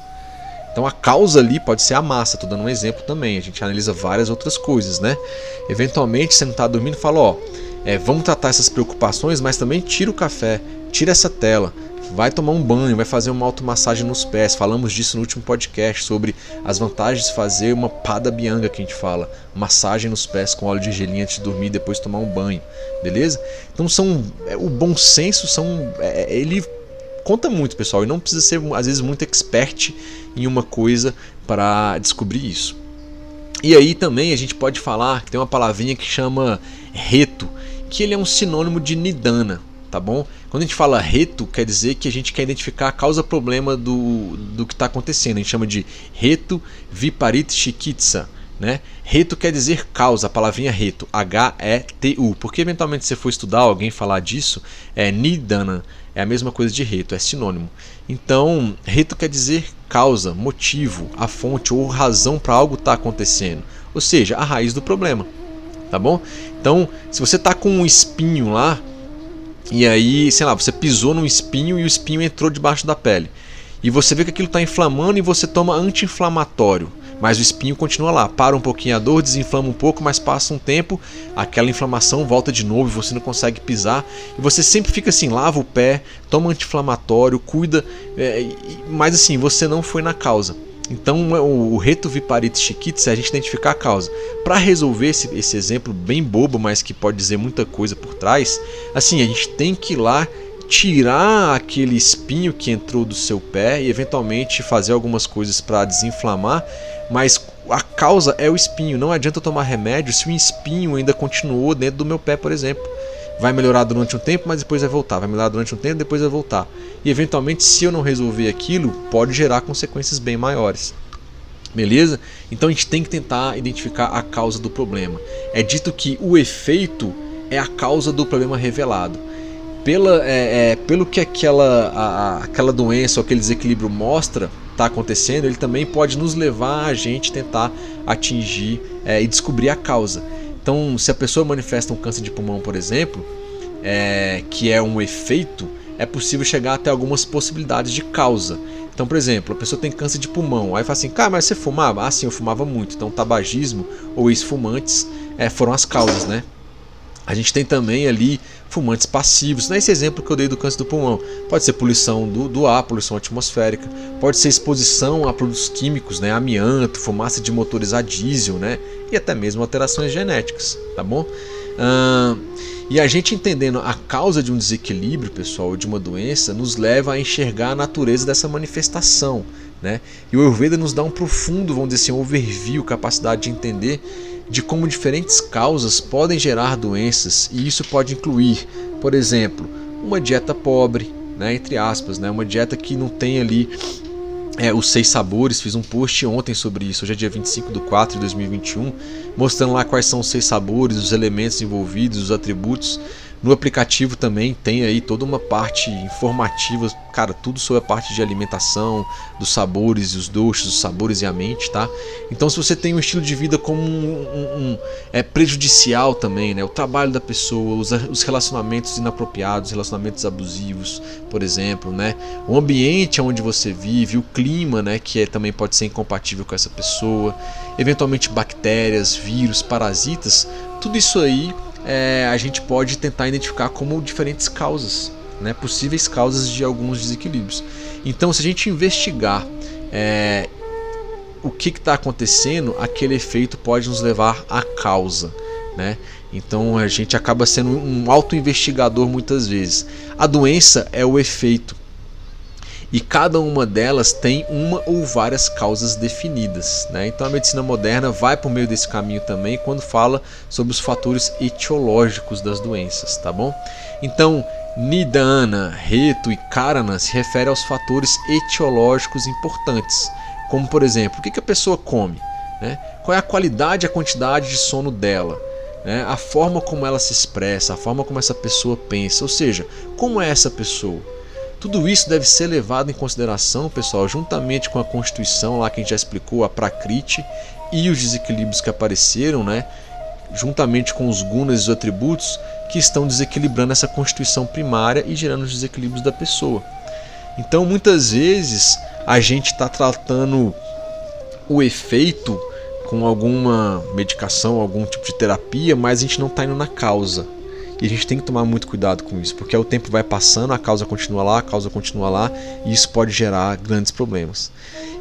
Então a causa ali pode ser a massa, tô dando um exemplo também. A gente analisa várias outras coisas, né? Eventualmente você não tá dormindo, fala, ó, é, vamos tratar essas preocupações, mas também tira o café, tira essa tela, vai tomar um banho, vai fazer uma automassagem nos pés. Falamos disso no último podcast sobre as vantagens de fazer uma pada bianca que a gente fala, massagem nos pés com óleo de gelinho antes de dormir, depois tomar um banho, beleza? Então são é, o bom senso são é, ele conta muito, pessoal, e não precisa ser às vezes muito expert em uma coisa para descobrir isso. E aí também a gente pode falar que tem uma palavrinha que chama reto, que ele é um sinônimo de nidana tá bom? Quando a gente fala reto, quer dizer que a gente quer identificar a causa-problema do, do que está acontecendo. A gente chama de reto viparit chikitsa. Né? Reto quer dizer causa, a palavrinha reto, H-E-T-U. Porque eventualmente você for estudar alguém falar disso, é nidana, é a mesma coisa de reto, é sinônimo. Então, reto quer dizer causa, motivo, a fonte ou razão para algo estar tá acontecendo. Ou seja, a raiz do problema. Tá bom? Então, se você está com um espinho lá, e aí, sei lá, você pisou num espinho e o espinho entrou debaixo da pele. E você vê que aquilo está inflamando e você toma anti-inflamatório. Mas o espinho continua lá, para um pouquinho a dor, desinflama um pouco, mas passa um tempo, aquela inflamação volta de novo e você não consegue pisar. E você sempre fica assim, lava o pé, toma anti-inflamatório, cuida, é, mas assim, você não foi na causa. Então, é o reto viparita chiquitis é a gente identificar a causa. Para resolver esse, esse exemplo bem bobo, mas que pode dizer muita coisa por trás, assim, a gente tem que ir lá tirar aquele espinho que entrou do seu pé e eventualmente fazer algumas coisas para desinflamar, mas a causa é o espinho. Não adianta tomar remédio se o espinho ainda continuou dentro do meu pé, por exemplo. Vai melhorar durante um tempo, mas depois vai voltar. Vai melhorar durante um tempo, depois vai voltar. E eventualmente, se eu não resolver aquilo, pode gerar consequências bem maiores. Beleza? Então a gente tem que tentar identificar a causa do problema. É dito que o efeito é a causa do problema revelado. Pela, é, é, pelo que aquela, a, aquela doença ou aquele desequilíbrio mostra, está acontecendo, ele também pode nos levar a gente tentar atingir é, e descobrir a causa. Então, se a pessoa manifesta um câncer de pulmão, por exemplo, é, que é um efeito, é possível chegar até algumas possibilidades de causa. Então, por exemplo, a pessoa tem câncer de pulmão, aí fala assim, cara, mas você fumava? Ah, sim, eu fumava muito. Então, tabagismo ou ex-fumantes é, foram as causas, né? A gente tem também ali fumantes passivos. Nesse exemplo que eu dei do câncer do pulmão, pode ser poluição do, do ar, poluição atmosférica, pode ser exposição a produtos químicos, né, amianto, fumaça de motores a diesel, né, e até mesmo alterações genéticas, tá bom? E a gente entendendo a causa de um desequilíbrio, pessoal, de uma doença, nos leva a enxergar a natureza dessa manifestação. Né? E o Ayurveda nos dá um profundo, vamos dizer assim, overview, capacidade de entender de como diferentes causas podem gerar doenças e isso pode incluir, por exemplo, uma dieta pobre, né, entre aspas, né, uma dieta que não tem ali é, os seis sabores. Fiz um post ontem sobre isso, hoje é dia 25 de 4 de 2021, mostrando lá quais são os seis sabores, os elementos envolvidos, os atributos. No aplicativo também tem aí toda uma parte informativa, cara, tudo sobre a parte de alimentação, dos sabores e os doces, os sabores e a mente, tá? Então se você tem um estilo de vida como um, um, um é prejudicial também, né? O trabalho da pessoa, os, os relacionamentos inapropriados, relacionamentos abusivos, por exemplo, né? O ambiente onde você vive, o clima, né? Que é, também pode ser incompatível com essa pessoa, eventualmente bactérias, vírus, parasitas, tudo isso aí é, a gente pode tentar identificar como diferentes causas, né, possíveis causas de alguns desequilíbrios. Então, se a gente investigar é, o que está acontecendo, aquele efeito pode nos levar à causa. Né? Então a gente acaba sendo um auto-investigador muitas vezes. A doença é o efeito e cada uma delas tem uma ou várias causas definidas. Né? Então a medicina moderna vai por meio desse caminho também quando fala sobre os fatores etiológicos das doenças, tá bom? Então Nidana, Reto e Karana se refere aos fatores etiológicos importantes, como por exemplo, o que a pessoa come, né? qual é a qualidade e a quantidade de sono dela, né? a forma como ela se expressa, a forma como essa pessoa pensa, ou seja, como é essa pessoa. Tudo isso deve ser levado em consideração, pessoal, juntamente com a Constituição, lá que a gente já explicou, a Prakriti e os desequilíbrios que apareceram, né? juntamente com os gunas e os atributos que estão desequilibrando essa constituição primária e gerando os desequilíbrios da pessoa. Então, muitas vezes, a gente está tratando o efeito com alguma medicação, algum tipo de terapia, mas a gente não está indo na causa. E a gente tem que tomar muito cuidado com isso, porque o tempo vai passando, a causa continua lá, a causa continua lá, e isso pode gerar grandes problemas.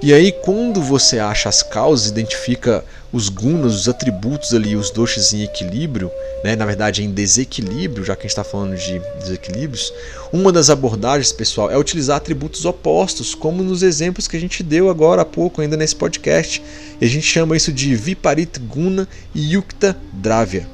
E aí, quando você acha as causas, identifica os gunas, os atributos ali, os doshas em equilíbrio, né, na verdade em desequilíbrio, já que a gente está falando de desequilíbrios, uma das abordagens, pessoal, é utilizar atributos opostos, como nos exemplos que a gente deu agora há pouco, ainda nesse podcast. E a gente chama isso de Viparit Guna e Yukta Dravya.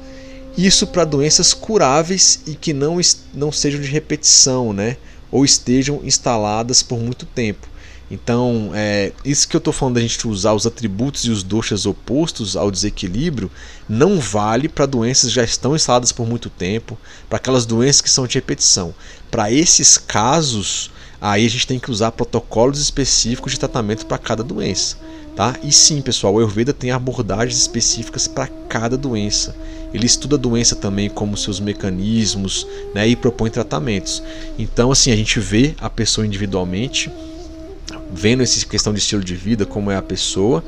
Isso para doenças curáveis e que não, não sejam de repetição, né? Ou estejam instaladas por muito tempo. Então, é, isso que eu estou falando da gente usar os atributos e os doshas opostos ao desequilíbrio não vale para doenças que já estão instaladas por muito tempo, para aquelas doenças que são de repetição. Para esses casos, aí a gente tem que usar protocolos específicos de tratamento para cada doença. Tá? E sim, pessoal, o Ayurveda tem abordagens específicas para cada doença. Ele estuda a doença também como seus mecanismos né, e propõe tratamentos. Então, assim, a gente vê a pessoa individualmente, vendo essa questão de estilo de vida, como é a pessoa,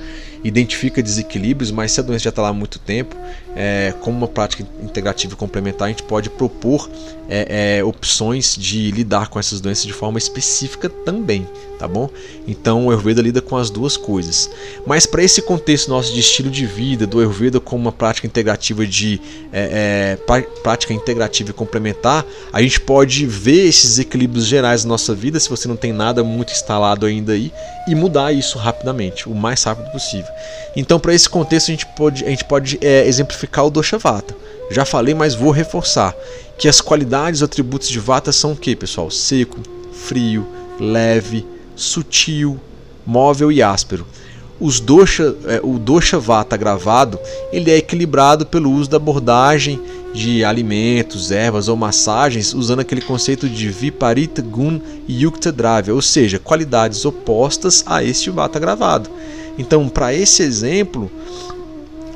identifica desequilíbrios, mas se a doença já está lá há muito tempo, é, como uma prática integrativa e complementar, a gente pode propor é, é, opções de lidar com essas doenças de forma específica também, tá bom? Então o Ayurveda lida com as duas coisas. Mas para esse contexto nosso de estilo de vida, do Ayurveda como uma prática integrativa de é, é, prática integrativa e complementar, a gente pode ver esses equilíbrios gerais da nossa vida, se você não tem nada muito instalado ainda aí, e mudar isso rapidamente, o mais rápido possível. Então, para esse contexto, a gente pode, a gente pode é, exemplificar o Dosha Vata. Já falei, mas vou reforçar que as qualidades e atributos de Vata são o que, pessoal? Seco, frio, leve, sutil, móvel e áspero. Os dosha, é, o dosha vata gravado ele é equilibrado pelo uso da abordagem de alimentos, ervas ou massagens usando aquele conceito de Viparita Gun Yukta Dravya, ou seja, qualidades opostas a este vata gravado. Então, para esse exemplo,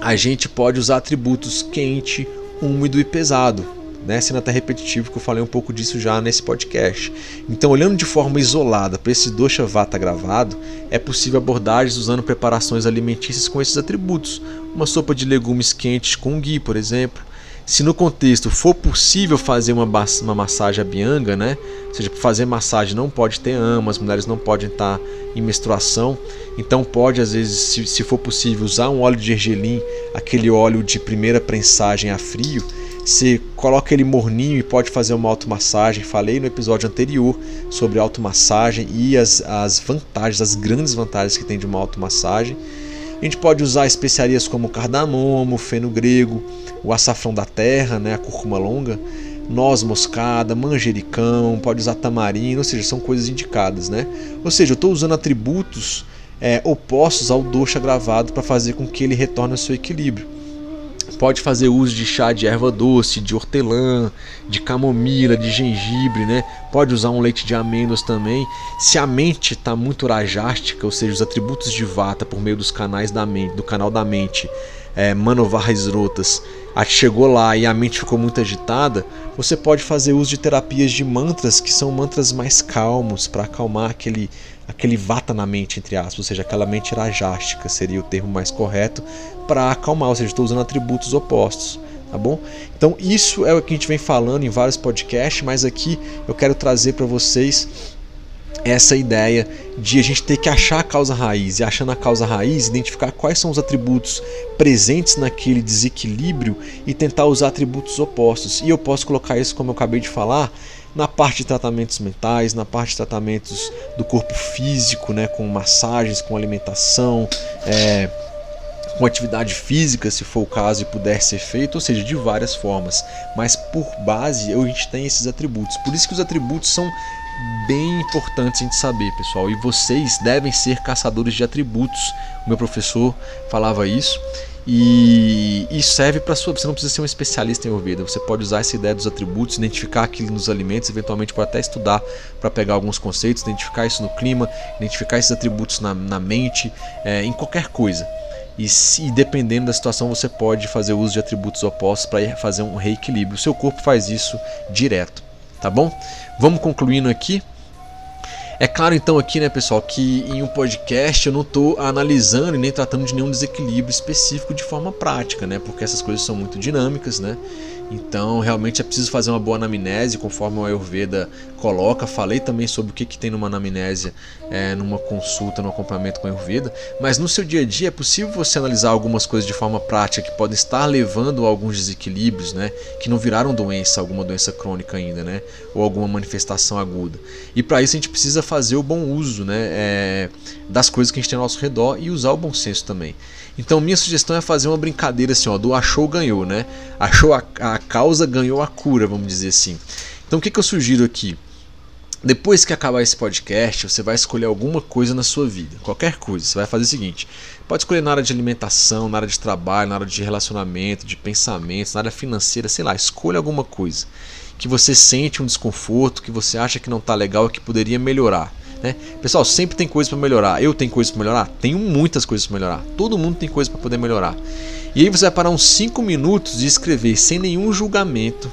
a gente pode usar atributos quente, úmido e pesado, né? sendo até repetitivo que eu falei um pouco disso já nesse podcast. Então, olhando de forma isolada para esse dosha vata gravado, é possível abordagens usando preparações alimentícias com esses atributos. Uma sopa de legumes quentes com ghee, por exemplo, se no contexto for possível fazer uma, uma massagem abianga, né? Ou seja, fazer massagem não pode ter ama, as mulheres não podem estar em menstruação, então pode às vezes, se, se for possível, usar um óleo de gergelim, aquele óleo de primeira prensagem a frio, você coloca ele morninho e pode fazer uma automassagem. Falei no episódio anterior sobre automassagem e as, as vantagens, as grandes vantagens que tem de uma automassagem. A gente pode usar especiarias como cardamomo, feno grego, o açafrão da terra, né, a cúrcuma longa, noz moscada, manjericão, pode usar tamarindo, ou seja, são coisas indicadas, né? Ou seja, eu estou usando atributos é, opostos ao dosha gravado para fazer com que ele retorne ao seu equilíbrio. Pode fazer uso de chá de erva doce, de hortelã, de camomila, de gengibre, né? Pode usar um leite de amêndoas também. Se a mente está muito rajástica, ou seja, os atributos de vata por meio dos canais da mente, do canal da mente, é, Manovarras Rotas, chegou lá e a mente ficou muito agitada, você pode fazer uso de terapias de mantras que são mantras mais calmos para acalmar aquele aquele vata na mente entre aspas, ou seja, aquela mente rajástica seria o termo mais correto para acalmar, ou seja, estou usando atributos opostos, tá bom? Então isso é o que a gente vem falando em vários podcasts, mas aqui eu quero trazer para vocês essa ideia de a gente ter que achar a causa raiz e achando a causa raiz, identificar quais são os atributos presentes naquele desequilíbrio e tentar usar atributos opostos. E eu posso colocar isso, como eu acabei de falar, na parte de tratamentos mentais, na parte de tratamentos do corpo físico, né, com massagens, com alimentação, é, com atividade física, se for o caso e puder ser feito, ou seja, de várias formas. Mas por base a gente tem esses atributos. Por isso que os atributos são bem importantes a gente saber, pessoal. E vocês devem ser caçadores de atributos. O meu professor falava isso. E isso serve para sua. Você não precisa ser um especialista em Ayurveda. Você pode usar essa ideia dos atributos, identificar aquilo nos alimentos, eventualmente pode até estudar para pegar alguns conceitos, identificar isso no clima, identificar esses atributos na, na mente, é, em qualquer coisa. E se dependendo da situação, você pode fazer uso de atributos opostos para fazer um reequilíbrio. O seu corpo faz isso direto, tá bom? Vamos concluindo aqui. É claro então aqui, né, pessoal, que em um podcast eu não estou analisando e nem tratando de nenhum desequilíbrio específico de forma prática, né? Porque essas coisas são muito dinâmicas, né? Então, realmente é preciso fazer uma boa anamnese, conforme o Ayurveda coloca. Falei também sobre o que, que tem numa anamnese, é, numa consulta, no acompanhamento com a Ayurveda. Mas no seu dia a dia é possível você analisar algumas coisas de forma prática que podem estar levando a alguns desequilíbrios, né? Que não viraram doença, alguma doença crônica ainda, né? Ou alguma manifestação aguda. E para isso a gente precisa fazer o bom uso, né? É, das coisas que a gente tem ao nosso redor e usar o bom senso também. Então minha sugestão é fazer uma brincadeira assim, ó, do achou ganhou, né? Achou a, a causa, ganhou a cura, vamos dizer assim. Então o que, que eu sugiro aqui? Depois que acabar esse podcast, você vai escolher alguma coisa na sua vida, qualquer coisa. Você vai fazer o seguinte: pode escolher na área de alimentação, na área de trabalho, na área de relacionamento, de pensamentos, na área financeira, sei lá, escolha alguma coisa que você sente um desconforto, que você acha que não está legal e que poderia melhorar. Né? Pessoal, sempre tem coisa para melhorar. Eu tenho coisas para melhorar? Tenho muitas coisas para melhorar. Todo mundo tem coisa para poder melhorar. E aí você vai parar uns 5 minutos e escrever sem nenhum julgamento.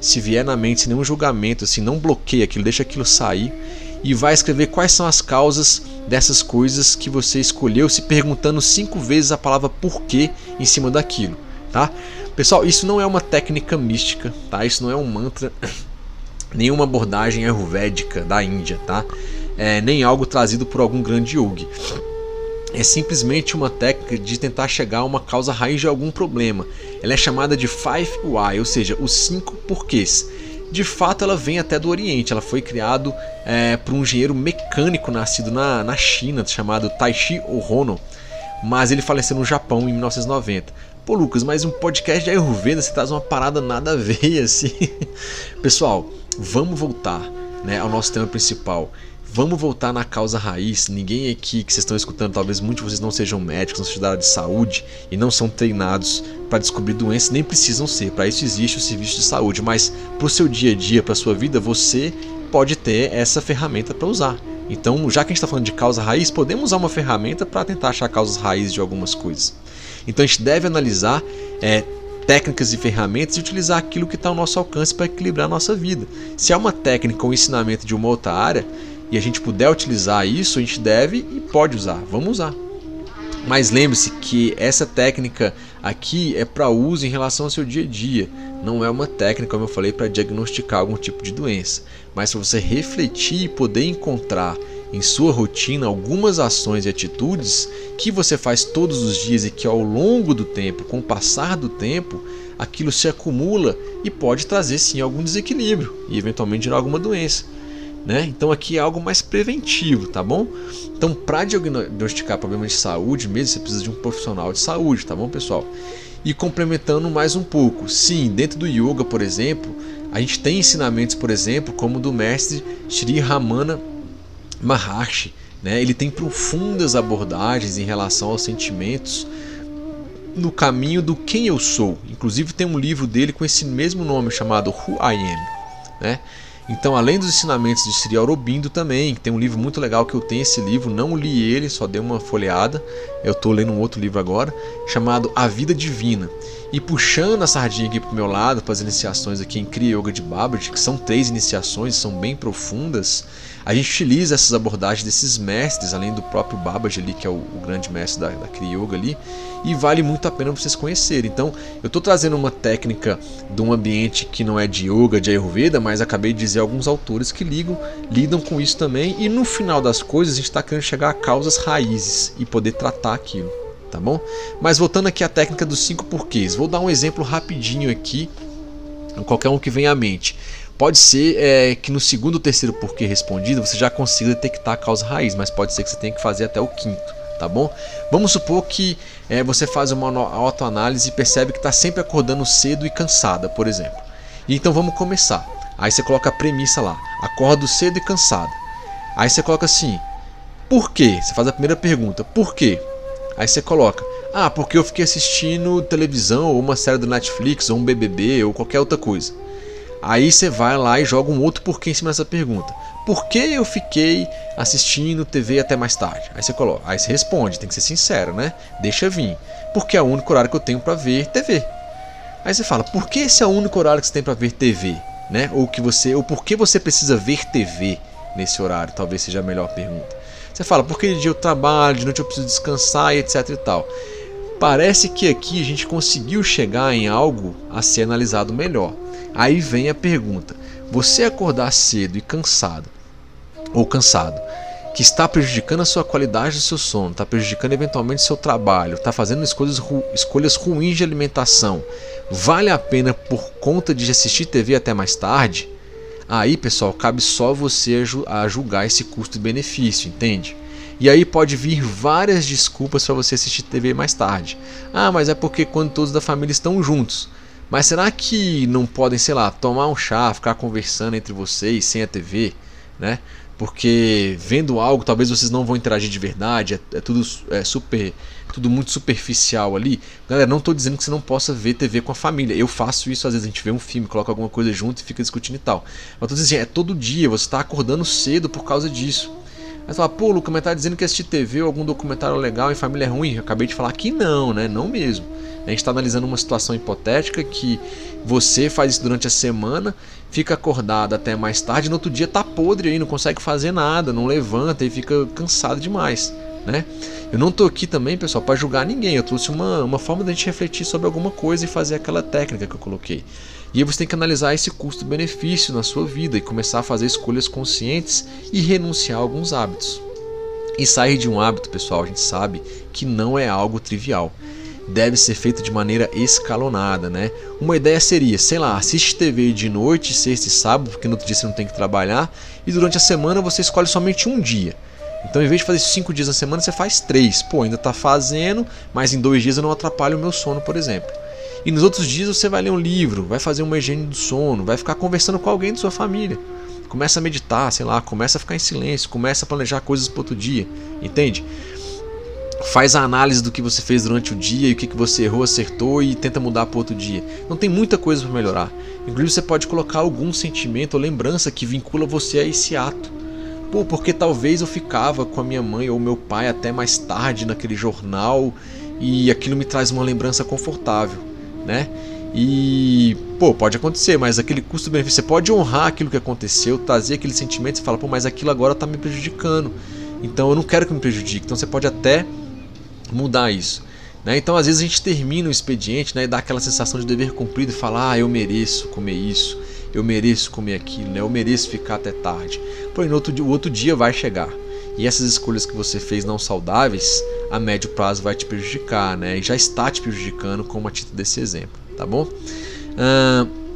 Se vier na mente, sem nenhum julgamento, assim, não bloqueia aquilo, deixa aquilo sair. e vai escrever quais são as causas dessas coisas que você escolheu, se perguntando cinco vezes a palavra porquê em cima daquilo, tá? Pessoal, isso não é uma técnica mística, tá? Isso não é um mantra, nenhuma abordagem ayurvédica da Índia, tá? É, nem algo trazido por algum grande yogi é simplesmente uma técnica de tentar chegar a uma causa raiz de algum problema. Ela é chamada de Five Why, ou seja, os cinco porquês. De fato, ela vem até do Oriente. Ela foi criada é, por um engenheiro mecânico nascido na, na China, chamado Taishi Ohono, mas ele faleceu no Japão em 1990. Pô, Lucas, mas um podcast de Ayurveda você traz uma parada nada a ver assim. Pessoal, vamos voltar né, ao nosso tema principal. Vamos voltar na causa raiz. Ninguém aqui que vocês estão escutando, talvez muitos de vocês não sejam médicos, não sejam da área de saúde e não são treinados para descobrir doenças, nem precisam ser. Para isso existe o serviço de saúde, mas para o seu dia a dia, para a sua vida, você pode ter essa ferramenta para usar. Então, já que a gente está falando de causa raiz, podemos usar uma ferramenta para tentar achar causas raízes de algumas coisas. Então, a gente deve analisar é, técnicas e ferramentas e utilizar aquilo que está ao nosso alcance para equilibrar a nossa vida. Se é uma técnica ou um ensinamento de uma outra área, e a gente puder utilizar isso, a gente deve e pode usar. Vamos usar. Mas lembre-se que essa técnica aqui é para uso em relação ao seu dia a dia. Não é uma técnica, como eu falei, para diagnosticar algum tipo de doença. Mas para você refletir e poder encontrar em sua rotina algumas ações e atitudes que você faz todos os dias e que ao longo do tempo, com o passar do tempo, aquilo se acumula e pode trazer sim algum desequilíbrio e eventualmente gerar alguma doença. Né? Então aqui é algo mais preventivo, tá bom? Então para diagnosticar problemas de saúde mesmo, você precisa de um profissional de saúde, tá bom, pessoal? E complementando mais um pouco, sim, dentro do yoga, por exemplo, a gente tem ensinamentos, por exemplo, como do mestre Sri Ramana Maharshi, né? Ele tem profundas abordagens em relação aos sentimentos no caminho do quem eu sou. Inclusive tem um livro dele com esse mesmo nome chamado Who I Am, né? Então, além dos ensinamentos de Sri Aurobindo também, tem um livro muito legal que eu tenho esse livro, não li ele, só dei uma folheada. Eu estou lendo um outro livro agora, chamado A Vida Divina. E puxando a sardinha aqui pro meu lado, para as iniciações aqui em Kriya Yoga de Babaji, que são três iniciações, são bem profundas, a gente utiliza essas abordagens desses mestres, além do próprio Babaji ali, que é o, o grande mestre da, da Kriya Yoga ali, e vale muito a pena vocês conhecerem. Então, eu estou trazendo uma técnica de um ambiente que não é de Yoga, de Ayurveda, mas acabei de dizer alguns autores que ligam, lidam com isso também, e no final das coisas a gente está querendo chegar a causas raízes e poder tratar aquilo tá bom? Mas voltando aqui à técnica dos cinco porquês, vou dar um exemplo rapidinho aqui, qualquer um que venha à mente. Pode ser é, que no segundo ou terceiro porquê respondido você já consiga detectar a causa raiz, mas pode ser que você tenha que fazer até o quinto, tá bom? Vamos supor que é, você faz uma autoanálise e percebe que está sempre acordando cedo e cansada, por exemplo. Então vamos começar. Aí você coloca a premissa lá: acordo cedo e cansada. Aí você coloca assim: por quê? Você faz a primeira pergunta: por quê? Aí você coloca, ah, porque eu fiquei assistindo televisão ou uma série do Netflix ou um BBB ou qualquer outra coisa. Aí você vai lá e joga um outro porquê em cima dessa pergunta. Por que eu fiquei assistindo TV até mais tarde? Aí você coloca, aí você responde, tem que ser sincero, né? Deixa vir. Porque é o único horário que eu tenho para ver TV. Aí você fala, por que esse é o único horário que você tem para ver TV, né? Ou que você, ou por que você precisa ver TV nesse horário? Talvez seja a melhor pergunta. Você fala, porque de dia eu trabalho, de noite eu preciso descansar e etc e tal. Parece que aqui a gente conseguiu chegar em algo a ser analisado melhor. Aí vem a pergunta: você acordar cedo e cansado, ou cansado, que está prejudicando a sua qualidade do seu sono, está prejudicando eventualmente seu trabalho, está fazendo escolhas, ru escolhas ruins de alimentação, vale a pena por conta de assistir TV até mais tarde? Aí, pessoal, cabe só você a julgar esse custo-benefício, entende? E aí pode vir várias desculpas para você assistir TV mais tarde. Ah, mas é porque quando todos da família estão juntos. Mas será que não podem, sei lá, tomar um chá, ficar conversando entre vocês sem a TV, né? Porque vendo algo, talvez vocês não vão interagir de verdade, é, é tudo é super tudo muito superficial ali. Galera, não estou dizendo que você não possa ver TV com a família. Eu faço isso às vezes, a gente vê um filme, coloca alguma coisa junto e fica discutindo e tal. Mas tô dizendo, é todo dia, você está acordando cedo por causa disso. Aí você fala, pô, Luca, mas tá dizendo que assistir TV ou algum documentário legal em família é ruim? Eu acabei de falar que não, né? Não mesmo. A gente está analisando uma situação hipotética que você faz isso durante a semana fica acordado até mais tarde, no outro dia tá podre aí, não consegue fazer nada, não levanta e fica cansado demais, né? Eu não tô aqui também, pessoal, para julgar ninguém. Eu trouxe uma, uma forma da gente refletir sobre alguma coisa e fazer aquela técnica que eu coloquei. E aí você tem que analisar esse custo-benefício na sua vida e começar a fazer escolhas conscientes e renunciar a alguns hábitos. E sair de um hábito, pessoal, a gente sabe que não é algo trivial deve ser feito de maneira escalonada, né? Uma ideia seria, sei lá, assiste TV de noite, sexta e sábado, porque no outro dia você não tem que trabalhar, e durante a semana você escolhe somente um dia. Então, em vez de fazer cinco dias na semana, você faz três. Pô, ainda está fazendo, mas em dois dias eu não atrapalho o meu sono, por exemplo. E nos outros dias você vai ler um livro, vai fazer uma higiene do sono, vai ficar conversando com alguém de sua família. Começa a meditar, sei lá, começa a ficar em silêncio, começa a planejar coisas para outro dia, entende? faz a análise do que você fez durante o dia e o que, que você errou, acertou e tenta mudar para outro dia. Não tem muita coisa para melhorar. Inclusive você pode colocar algum sentimento ou lembrança que vincula você a esse ato. Pô, porque talvez eu ficava com a minha mãe ou meu pai até mais tarde naquele jornal e aquilo me traz uma lembrança confortável, né? E, pô, pode acontecer, mas aquele custo-benefício, você pode honrar aquilo que aconteceu, trazer aquele sentimento e falar, pô, mas aquilo agora está me prejudicando. Então eu não quero que me prejudique. Então você pode até mudar isso. Né? Então, às vezes, a gente termina o expediente né, e dá aquela sensação de dever cumprido e fala: ah, eu mereço comer isso, eu mereço comer aquilo, né? eu mereço ficar até tarde. Porém, no outro dia, o outro dia vai chegar. E essas escolhas que você fez não saudáveis, a médio prazo vai te prejudicar, né? E já está te prejudicando, como a título desse exemplo, tá bom? Uh,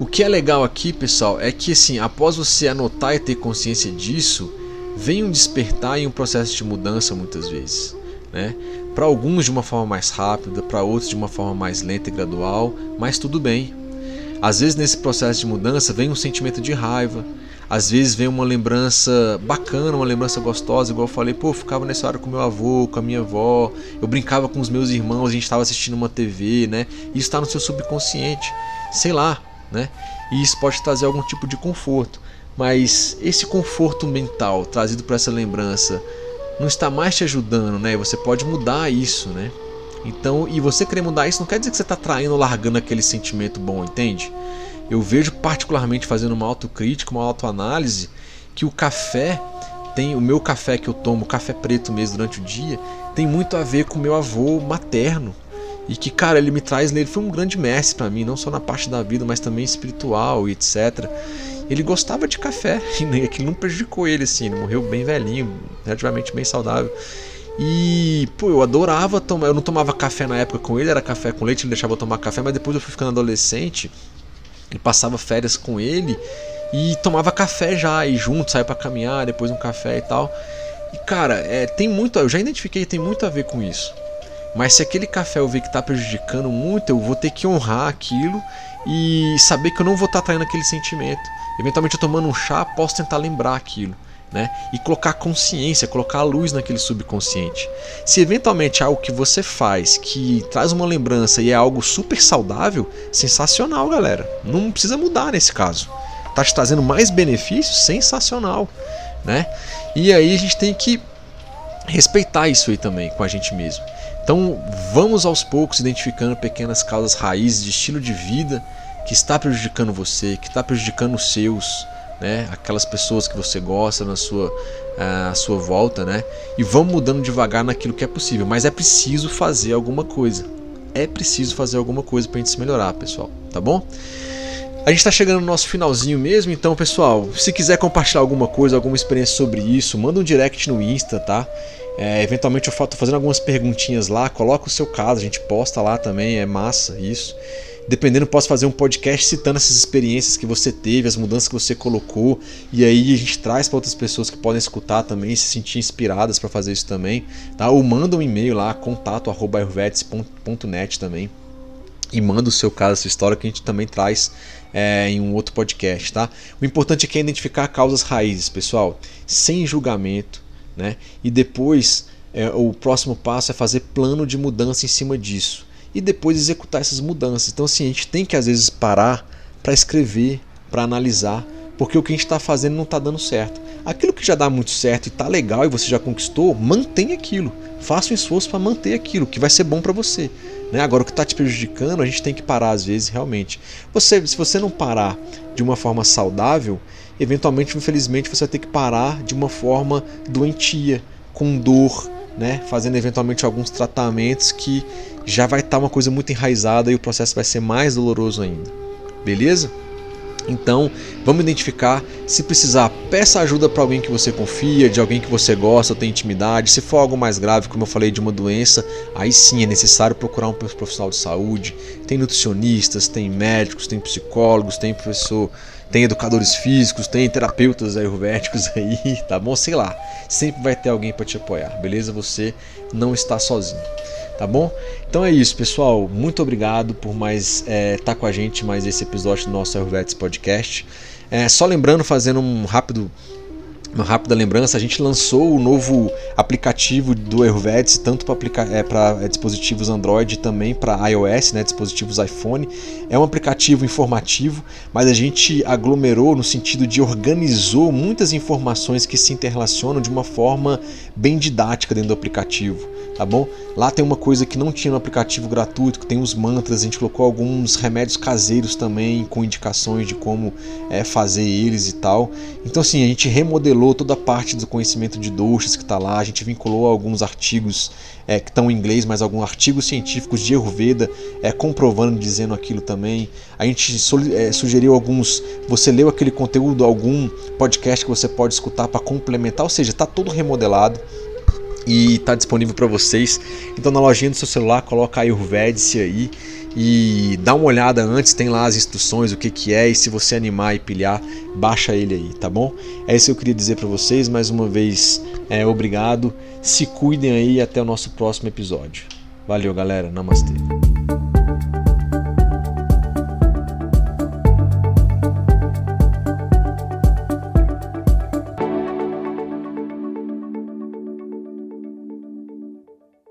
o que é legal aqui, pessoal, é que assim, após você anotar e ter consciência disso, vem um despertar e um processo de mudança muitas vezes. Né? Para alguns de uma forma mais rápida, para outros de uma forma mais lenta e gradual, mas tudo bem. Às vezes nesse processo de mudança vem um sentimento de raiva, às vezes vem uma lembrança bacana, uma lembrança gostosa, igual eu falei, pô, eu ficava nessa hora com meu avô, com a minha avó, eu brincava com os meus irmãos, a gente estava assistindo uma TV, né? Isso está no seu subconsciente, sei lá, né? E isso pode trazer algum tipo de conforto. Mas esse conforto mental trazido por essa lembrança não está mais te ajudando, né? Você pode mudar isso, né? Então, e você querer mudar isso não quer dizer que você está traindo ou largando aquele sentimento bom, entende? Eu vejo particularmente fazendo uma autocrítica, uma autoanálise, que o café tem o meu café que eu tomo, café preto mesmo durante o dia, tem muito a ver com meu avô materno. E que, cara, ele me traz, ele foi um grande mestre para mim, não só na parte da vida, mas também espiritual e etc. Ele gostava de café e aquilo não prejudicou ele assim, ele morreu bem velhinho, relativamente bem saudável. E, pô, eu adorava tomar. Eu não tomava café na época com ele, era café com leite, ele deixava eu tomar café, mas depois eu fui ficando adolescente e passava férias com ele e tomava café já, e junto, saia para caminhar, depois um café e tal. E cara, é, tem muito, eu já identifiquei, tem muito a ver com isso. Mas se aquele café eu ver que está prejudicando muito, eu vou ter que honrar aquilo e saber que eu não vou estar tá traindo aquele sentimento. Eventualmente, eu tomando um chá, posso tentar lembrar aquilo. Né? E colocar consciência, colocar a luz naquele subconsciente. Se eventualmente é algo que você faz que traz uma lembrança e é algo super saudável, sensacional, galera. Não precisa mudar nesse caso. Tá te trazendo mais benefícios, sensacional, né? E aí a gente tem que respeitar isso aí também com a gente mesmo. Então, vamos aos poucos identificando pequenas causas raízes de estilo de vida que está prejudicando você, que está prejudicando os seus, né? Aquelas pessoas que você gosta na sua à sua volta, né? E vamos mudando devagar naquilo que é possível, mas é preciso fazer alguma coisa. É preciso fazer alguma coisa para a gente se melhorar, pessoal, tá bom? A gente está chegando no nosso finalzinho mesmo, então pessoal, se quiser compartilhar alguma coisa, alguma experiência sobre isso, manda um direct no Insta, tá? É, eventualmente eu estou fazendo algumas perguntinhas lá, coloca o seu caso, a gente posta lá também, é massa isso. Dependendo, posso fazer um podcast citando essas experiências que você teve, as mudanças que você colocou, e aí a gente traz para outras pessoas que podem escutar também, se sentir inspiradas para fazer isso também, tá? Ou manda um e-mail lá, contato@ayurvedic.net também. E manda o seu caso, a sua história que a gente também traz é, em um outro podcast, tá? O importante aqui é identificar causas raízes, pessoal, sem julgamento, né? E depois é, o próximo passo é fazer plano de mudança em cima disso e depois executar essas mudanças. Então, assim, a gente tem que às vezes parar para escrever, para analisar, porque o que a gente está fazendo não está dando certo. Aquilo que já dá muito certo e está legal e você já conquistou, mantenha aquilo. Faça um esforço para manter aquilo, que vai ser bom para você. Né? Agora, o que está te prejudicando, a gente tem que parar às vezes, realmente. Você, se você não parar de uma forma saudável, eventualmente, infelizmente, você vai ter que parar de uma forma doentia, com dor, né? fazendo eventualmente alguns tratamentos que já vai estar tá uma coisa muito enraizada e o processo vai ser mais doloroso ainda. Beleza? Então, vamos identificar. Se precisar, peça ajuda para alguém que você confia, de alguém que você gosta, tem intimidade. Se for algo mais grave, como eu falei, de uma doença, aí sim é necessário procurar um profissional de saúde. Tem nutricionistas, tem médicos, tem psicólogos, tem professor, tem educadores físicos, tem terapeutas ayurvédicos aí, tá bom? Sei lá. Sempre vai ter alguém para te apoiar, beleza? Você não está sozinho tá bom? Então é isso, pessoal. Muito obrigado por mais estar é, tá com a gente mais esse episódio do nosso Ayurvedics Podcast. É, só lembrando, fazendo um rápido uma rápida lembrança, a gente lançou o novo aplicativo do Ayurvedics, tanto para é, é, dispositivos Android também para iOS, né, dispositivos iPhone. É um aplicativo informativo, mas a gente aglomerou no sentido de organizou muitas informações que se interrelacionam de uma forma bem didática dentro do aplicativo tá bom? Lá tem uma coisa que não tinha no aplicativo gratuito, que tem os mantras, a gente colocou alguns remédios caseiros também, com indicações de como é, fazer eles e tal. Então assim, a gente remodelou toda a parte do conhecimento de doshas que está lá, a gente vinculou alguns artigos é, que estão em inglês, mas alguns artigos científicos de Ayurveda é, comprovando, dizendo aquilo também. A gente é, sugeriu alguns, você leu aquele conteúdo, algum podcast que você pode escutar para complementar, ou seja, está todo remodelado e está disponível para vocês. Então na lojinha do seu celular coloca Ayurvedic aí e dá uma olhada antes, tem lá as instruções, o que que é e se você animar e pilhar, baixa ele aí, tá bom? É isso que eu queria dizer para vocês, mais uma vez, é, obrigado, se cuidem aí até o nosso próximo episódio. Valeu galera, namastê.